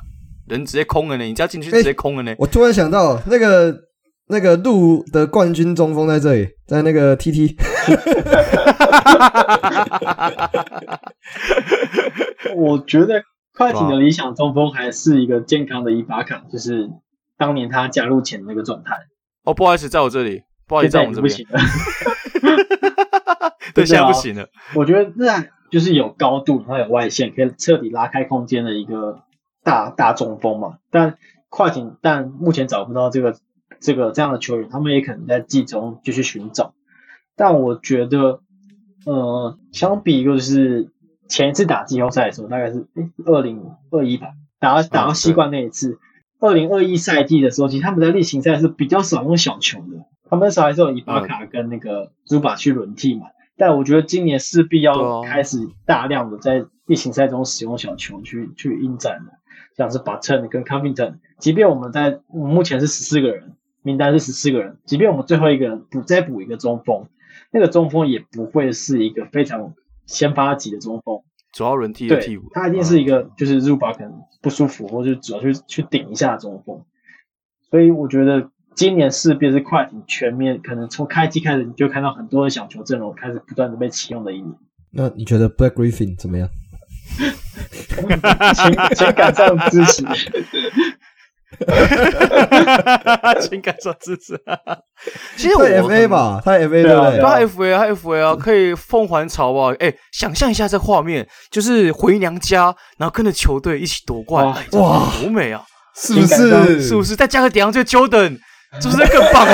人直接空了呢，你家进去直接空了呢、欸。我突然想到，那个那个鹿的冠军中锋在这里，在那个 TT。我觉得快艇的理想中锋还是一个健康的伊巴卡，就是当年他加入前的那个状态。哦，不好意思，在我这里，不好意思，在我们这边。对，现在不行了。我觉得那就是有高度，然后有外线，可以彻底拉开空间的一个。大大中锋嘛，但快艇但目前找不到这个这个这样的球员，他们也可能在季中继续寻找。但我觉得，呃，相比就是前一次打季后赛的时候，大概是诶二零二一吧，打到打到西冠那一次，二零二一赛季的时候，其实他们在例行赛是比较少用小球的，他们那时候还是有伊巴卡跟那个朱巴去轮替嘛。嗯、但我觉得今年势必要开始大量的在例行赛中使用小球去去应战的。像是 Barton 跟 Covington，即便我们在我目前是十四个人，名单是十四个人，即便我们最后一个人补再补一个中锋，那个中锋也不会是一个非常先发级的中锋，主要轮替的替补，他一定是一个就是 Zubac 可能不舒服，或者主要去去顶一下中锋。所以我觉得今年势必是快艇全面，可能从开季开始你就看到很多的小球阵容开始不断的被启用的一年。那你觉得 Blake Griffin 怎么样？情情感上支持，情感上支持。其实我他 FA 吧，他 FA 对不对？他 FA，他 FA 啊，可以凤凰巢吧？哎，想象一下这画面，就是回娘家，然后跟着球队一起夺冠，哇，多美啊！是不是？是不是？再加个点上这个 Jordan。是不是更棒？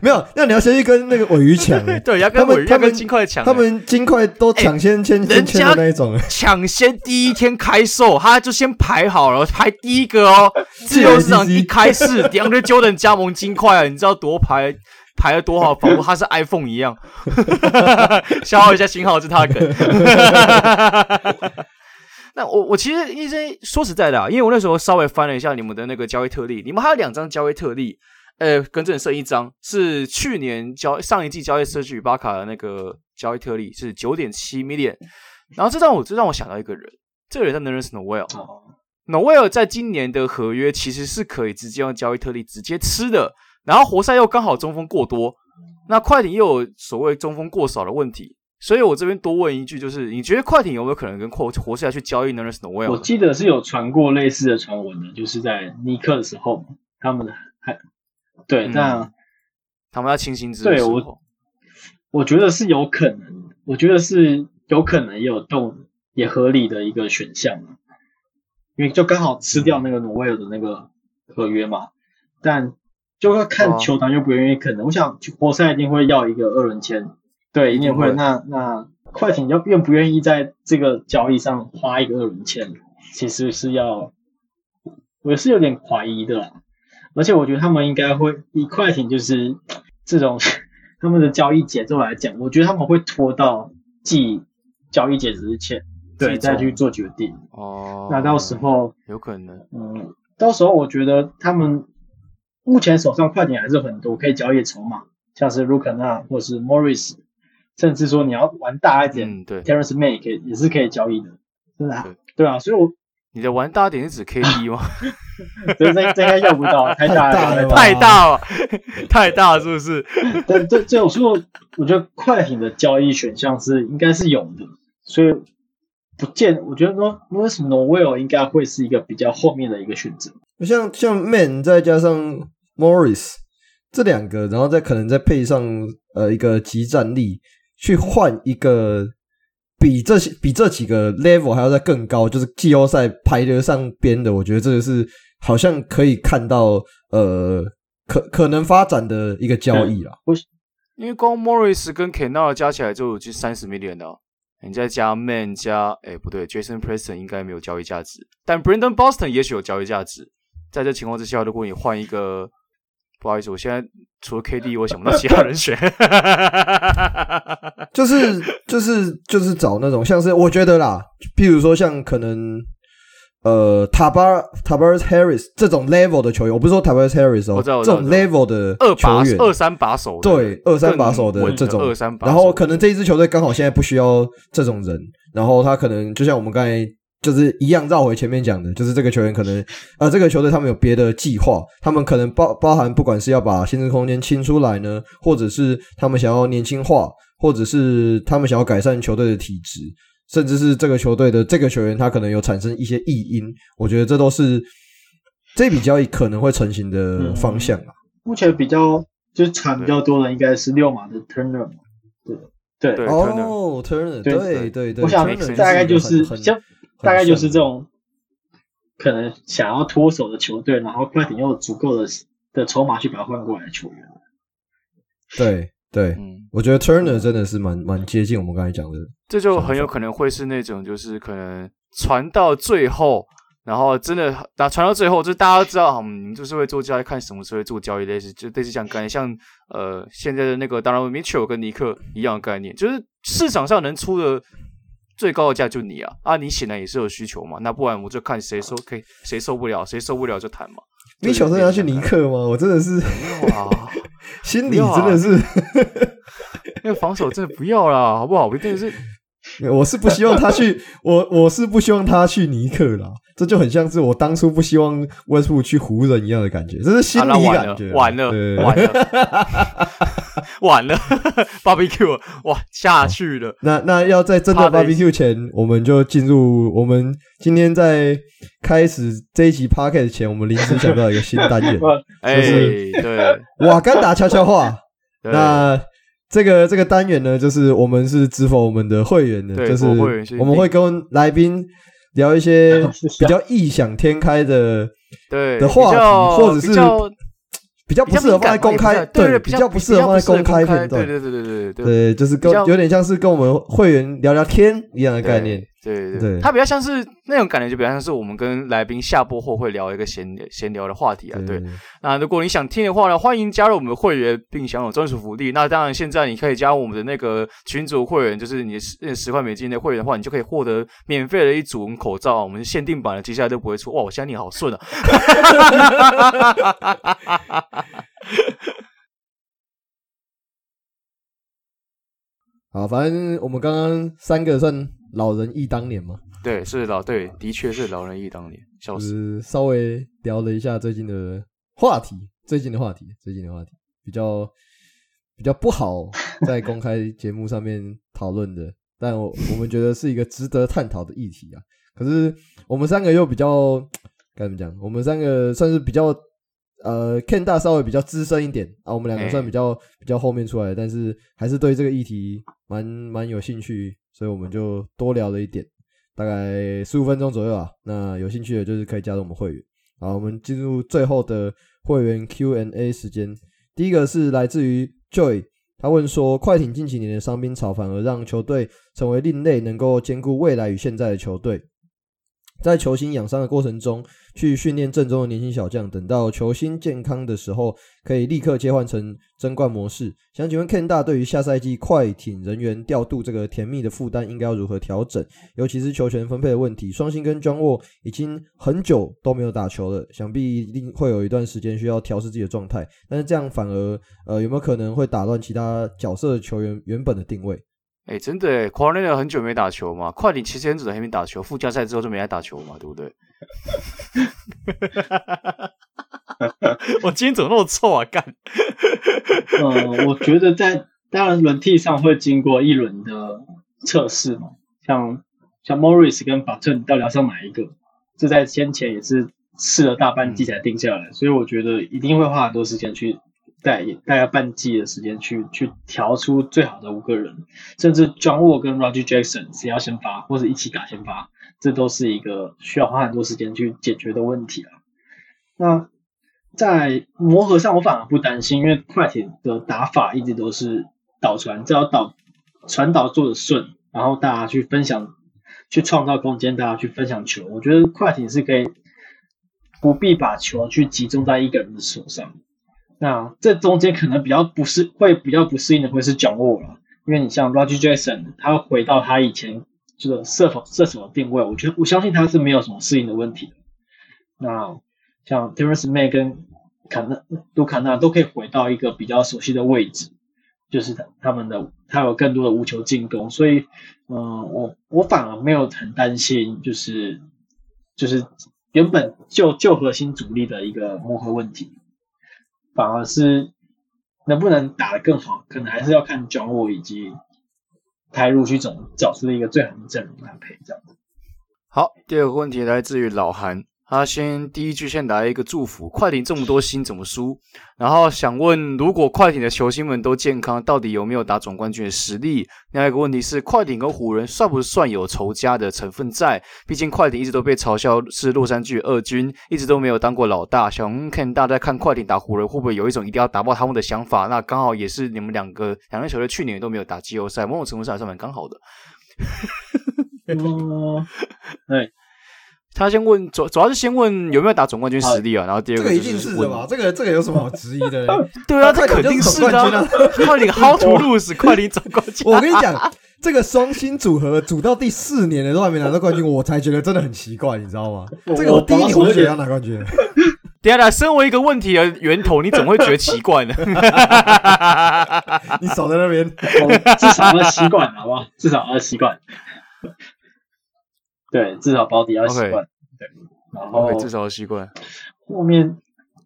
没有，那你要先去跟那个尾鱼抢。对，要跟尾鱼，他们金块抢。他们金块都抢先签先签的那一种，抢先第一天开售，他就先排好了，排第一个哦。自由市场一开市，DeAndre Jordan 加盟金块啊，你知道多排排了多少，仿佛他是 iPhone 一样。消耗一下信号是他的梗。那我我其实一直说实在的啊，因为我那时候稍微翻了一下你们的那个交易特例，你们还有两张交易特例，呃，更正剩一张是去年交上一季交易社区巴卡的那个交易特例是九点七 million，然后这让我这让我想到一个人，这个人叫 Nerlens Noel，Noel 在今年的合约其实是可以直接用交易特例直接吃的，然后活塞又刚好中锋过多，那快艇又有所谓中锋过少的问题。所以我这边多问一句，就是你觉得快艇有没有可能跟活活塞去交易 Nerlens Noel？我记得是有传过类似的传闻的，就是在尼克的时候，他们还对，那、嗯、他们要清薪资。对我，我觉得是有可能，我觉得是有可能也有动也合理的一个选项，因为就刚好吃掉那个 Noel 的那个合约嘛。但就要看球团又不愿意，可能我想活塞一定会要一个二轮签。对，一定会。那那快艇要愿不愿意在这个交易上花一个二轮签，其实是要，我是有点怀疑的啦。而且我觉得他们应该会以快艇就是 这种他们的交易节奏来讲，我觉得他们会拖到季交易截止之前，对，再去做决定。哦。那到时候有可能，嗯，到时候我觉得他们目前手上快艇还是很多可以交易筹码，像是卢卡纳或是 Morris。甚至说你要玩大一点，嗯，对，Terance Mann 可以也是可以交易的，真的，对，对啊，所以我你的玩大点是指 KD 吗？这这这应该要不到，太大了，太大了，太大了，是不是？对，这这我说，我觉得快艇的交易选项是应该是有的，所以不见，我觉得说为什么 n o w e l 应该会是一个比较后面的一个选择，像像 Mann 再加上 Morris 这两个，然后再可能再配上呃一个即战力。去换一个比这些比这几个 level 还要再更高，就是季后赛排得上边的，我觉得这个是好像可以看到呃可可能发展的一个交易啦。因为光 Morris 跟 Kennard 加起来就有近三十 million 的，你再加 Man 加哎不对，Jason Preston 应该没有交易价值，但 Brandon Boston 也许有交易价值。在这情况之下，如果你换一个。不好意思，我现在除了 KD，我想不到其他人选。就是就是就是找那种像是我觉得啦，譬如说像可能呃塔巴塔巴斯 Harris 这种 level 的球员，我不是说塔巴斯 Harris 哦，这种 level 的球员二三把手，对二三把手的这种二三把，然后可能这一支球队刚好现在不需要这种人，然后他可能就像我们刚才。就是一样绕回前面讲的，就是这个球员可能，呃，这个球队他们有别的计划，他们可能包包含不管是要把薪资空间清出来呢，或者是他们想要年轻化，或者是他们想要改善球队的体质，甚至是这个球队的这个球员他可能有产生一些异因，我觉得这都是这笔交易可能会成型的方向啊。目前比较就是产比较多的应该是六码的 Turner，对对哦 Turner，对对对，我想大概就是像。大概就是这种可能想要脱手的球队，然后快艇又有足够的的筹码去把它换过来的球员。对对，嗯，我觉得 Turner 真的是蛮蛮接近我们刚才讲的，这就很有可能会是那种就是可能传到最后，然后真的打传到最后，就大家都知道，嗯，你们就是会做交易，看什么时候会做交易，类似就类似像概念，像呃现在的那个 Donovan Mitchell 跟尼克一样的概念，就是市场上能出的。最高的价就你啊啊！你显然也是有需求嘛，那不然我就看谁受可以，谁受不了，谁受不了就谈嘛。你小时候要去尼克吗？我真的是哇，心里真的是，那个防守真的不要啦，好不好？我真的是，我是不希望他去，我我是不希望他去尼克啦。这就很像是我当初不希望温布去湖人一样的感觉，这是心理感觉。完了，完了，完了。完了，barbecue 哇下去了。那那要在真的 barbecue 前，我们就进入我们今天在开始这一集 podcast 前，我们临时想到一个新单元，就是对瓦甘达悄悄话。那这个这个单元呢，就是我们是支付我们的会员的，就是我们会跟来宾聊一些 比较异想天开的对的话题，或者是。比较不适合放在公开，对，比较不适合放在公开片段，对对对对对对，就是跟有点像是跟我们会员聊聊天一样的概念，对对对，它比较像是那种感觉，就比较像是我们跟来宾下播后会聊一个闲闲聊的话题啊，对。那如果你想听的话呢，欢迎加入我们的会员并享有专属福利。那当然，现在你可以加入我们的那个群组会员，就是你十十块美金的会员的话，你就可以获得免费的一组口罩，我们限定版的，接下来都不会出。哇，我现在念好顺啊！好，反正我们刚刚三个算老人忆当年嘛。对，是老对，的确是老人忆当年。就是稍微聊了一下最近的话题，最近的话题，最近的话题比较比较不好在公开节目上面讨论的，但我我们觉得是一个值得探讨的议题啊。可是我们三个又比较该怎么讲？我们三个算是比较。呃，Ken 大稍微比较资深一点啊，我们两个算比较、欸、比较后面出来的，但是还是对这个议题蛮蛮有兴趣，所以我们就多聊了一点，大概十五分钟左右啊。那有兴趣的就是可以加入我们会员。好，我们进入最后的会员 Q&A 时间。第一个是来自于 Joy，他问说：快艇近几年的伤兵潮反而让球队成为另类，能够兼顾未来与现在的球队。在球星养伤的过程中，去训练阵中的年轻小将，等到球星健康的时候，可以立刻切换成争冠模式。想请问 Ken 大，对于下赛季快艇人员调度这个甜蜜的负担，应该要如何调整？尤其是球权分配的问题。双星跟 John Wall 已经很久都没有打球了，想必一定会有一段时间需要调试自己的状态。但是这样反而呃，有没有可能会打乱其他角色球员原本的定位？哎、欸，真的哎，Kawhi 很久没打球嘛？快艇其实很久还没打球，附加赛之后就没来打球嘛，对不对？我今天怎么那么臭啊？干！呃，我觉得在当然轮替上会经过一轮的测试嘛，像像 Morris 跟 Batum 到底要上哪一个？这在先前也是试了大半季才定下来，嗯、所以我觉得一定会花很多时间去。带大概半季的时间去去调出最好的五个人，甚至 John 沃跟 Roger Jackson 谁要先发或者一起打先发，这都是一个需要花很多时间去解决的问题啊。那在磨合上，我反而不担心，因为快艇的打法一直都是导传，只要导传导做的顺，然后大家去分享，去创造空间，大家去分享球，我觉得快艇是可以不必把球去集中在一个人的手上。那这中间可能比较不适，会比较不适应的会是 John Wall 了，因为你像 Roger Jason，他回到他以前这个射手射手的定位，我觉得我相信他是没有什么适应的问题的。那像 Terence May 跟卡纳卢卡纳都可以回到一个比较熟悉的位置，就是他他们的他有更多的无球进攻，所以嗯，我我反而没有很担心，就是就是原本就就核心主力的一个磨合问题。反而是能不能打得更好，可能还是要看 JO 和以及台入去总找出一个最好的阵容来配这样子。好，第二个问题来自于老韩。他先第一句先来一个祝福，快艇这么多星怎么输？然后想问，如果快艇的球星们都健康，到底有没有打总冠军的实力？另外一个问题是，快艇跟湖人算不算有仇家的成分在？毕竟快艇一直都被嘲笑是洛杉矶二军，一直都没有当过老大。想看大家看快艇打湖人，会不会有一种一定要打爆他们的想法？那刚好也是你们两个两个球队去年都没有打季后赛，某种程度上还是蛮刚好的。哦，对。他先问，主主要是先问有没有打总冠军实力啊，然后第二个就是问，这个一定是的吧？这个这个有什么好质疑的？对啊，这肯定是的。快点 How to lose？快点总冠军。我跟你讲，这个双星组合组到第四年了都还没拿到冠军，我才觉得真的很奇怪，你知道吗？这个我第一年我就觉得要拿冠军。等下来，身为一个问题的源头，你怎么会觉得奇怪呢？你守在那边，至少要习惯，好不好？至少要习惯。对，至少保底要习惯。Okay. 对，然后、okay, 至少要习惯。后面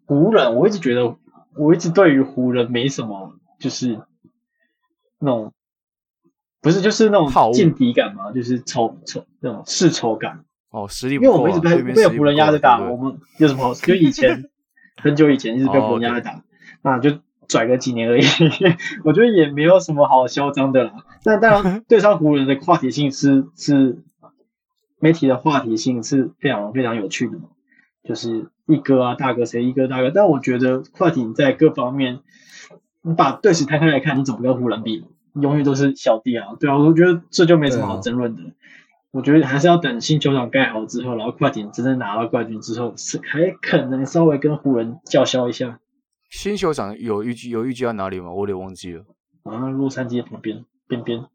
湖人，我一直觉得，我一直对于湖人没什么，就是那种，不是就是那种劲敌感嘛，就是仇仇那种世仇感。哦，实力不够、啊。因为我们一直被被湖人压着打，我们有什么好？就以前很久以前一直被湖人压着打，哦 okay、那就拽个几年而已。我觉得也没有什么好嚣张的啦。但当然，对上湖人的话题性是是媒体的话题性是非常非常有趣的，就是一哥啊大哥谁一哥大哥。但我觉得快艇在各方面，你把队史摊开来看，你怎么跟湖人比？永远都是小弟啊。对啊，我觉得这就没什么好争论的。我觉得还是要等新球场盖好之后，然后快艇真正拿到冠军之后，是还可能稍微跟湖人叫嚣一下。新球场有预计有预计在哪里吗？我有点忘记了。好像洛杉矶旁边边边，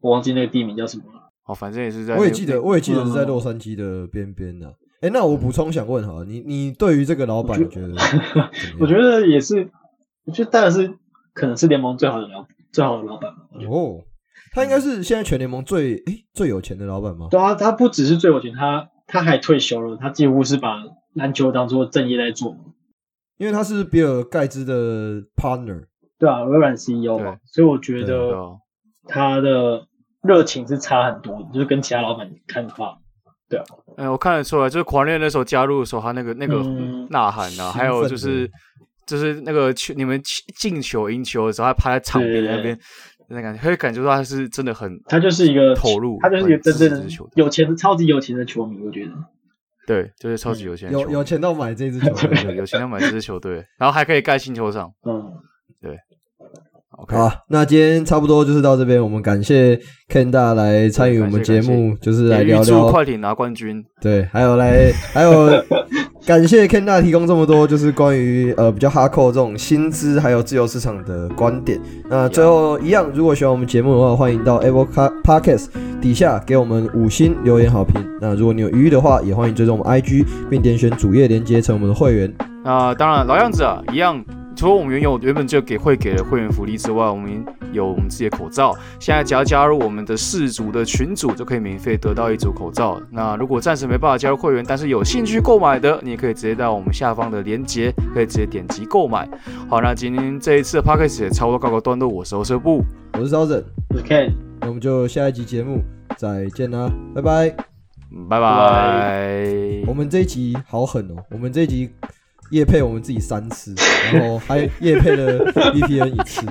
我忘记那个地名叫什么了。哦，反正也是在。我也记得，我也记得是在洛杉矶的边边呢。哎、嗯，那我补充想问哈，你你对于这个老板，你觉得？我觉得也是，我觉得当然是可能是联盟最好的老最好的老板哦。他应该是现在全联盟最哎、欸、最有钱的老板吗？对啊，他不只是最有钱，他他还退休了，他几乎是把篮球当做正业在做。因为他是比尔盖茨的 partner，对啊，微软 CEO 嘛，所以我觉得他的热情是差很多的，就是跟其他老板看法。对啊，哎、欸，我看得出来，就是狂烈那时候加入的时候，他那个那个呐喊啊，嗯、还有就是就是那个球你们进球赢球的时候，他趴在场边那边。那感觉，可以感觉到他是真的很，他就是一个投入，他就是一个真正的有钱的、超级有钱的球迷，我觉得。对，就是超级有钱，有有钱到买这支球队，有钱到买这支球队，然后还可以盖新球场。嗯，好，那今天差不多就是到这边，我们感谢 Ken 大来参与我们节目，就是来聊聊快艇拿冠军。对，还有来，还有感谢 Ken 大提供这么多，就是关于呃比较 hardcore 这种薪资还有自由市场的观点。那最后一样，如果喜欢我们节目的话，欢迎到 Apple Podcast 底下给我们五星留言好评。那如果你有余裕的话，也欢迎追踪我们 IG，并点选主页连接成我们的会员。那当然，老样子啊，一样。除了我们原有原本就给会给的会员福利之外，我们有我们自己的口罩。现在只要加入我们的四组的群组，就可以免费得到一组口罩。那如果暂时没办法加入会员，但是有兴趣购买的，你也可以直接到我们下方的链接，可以直接点击购买。好，那今天这一次的 Podcast 也差不多告个段落。我是欧社部，我是招整，我是 Ken，那我们就下一集节目再见啦，拜拜，拜拜。我们这一集好狠哦，我们这一集。夜配我们自己三次，然后还夜配了 VPN 一次。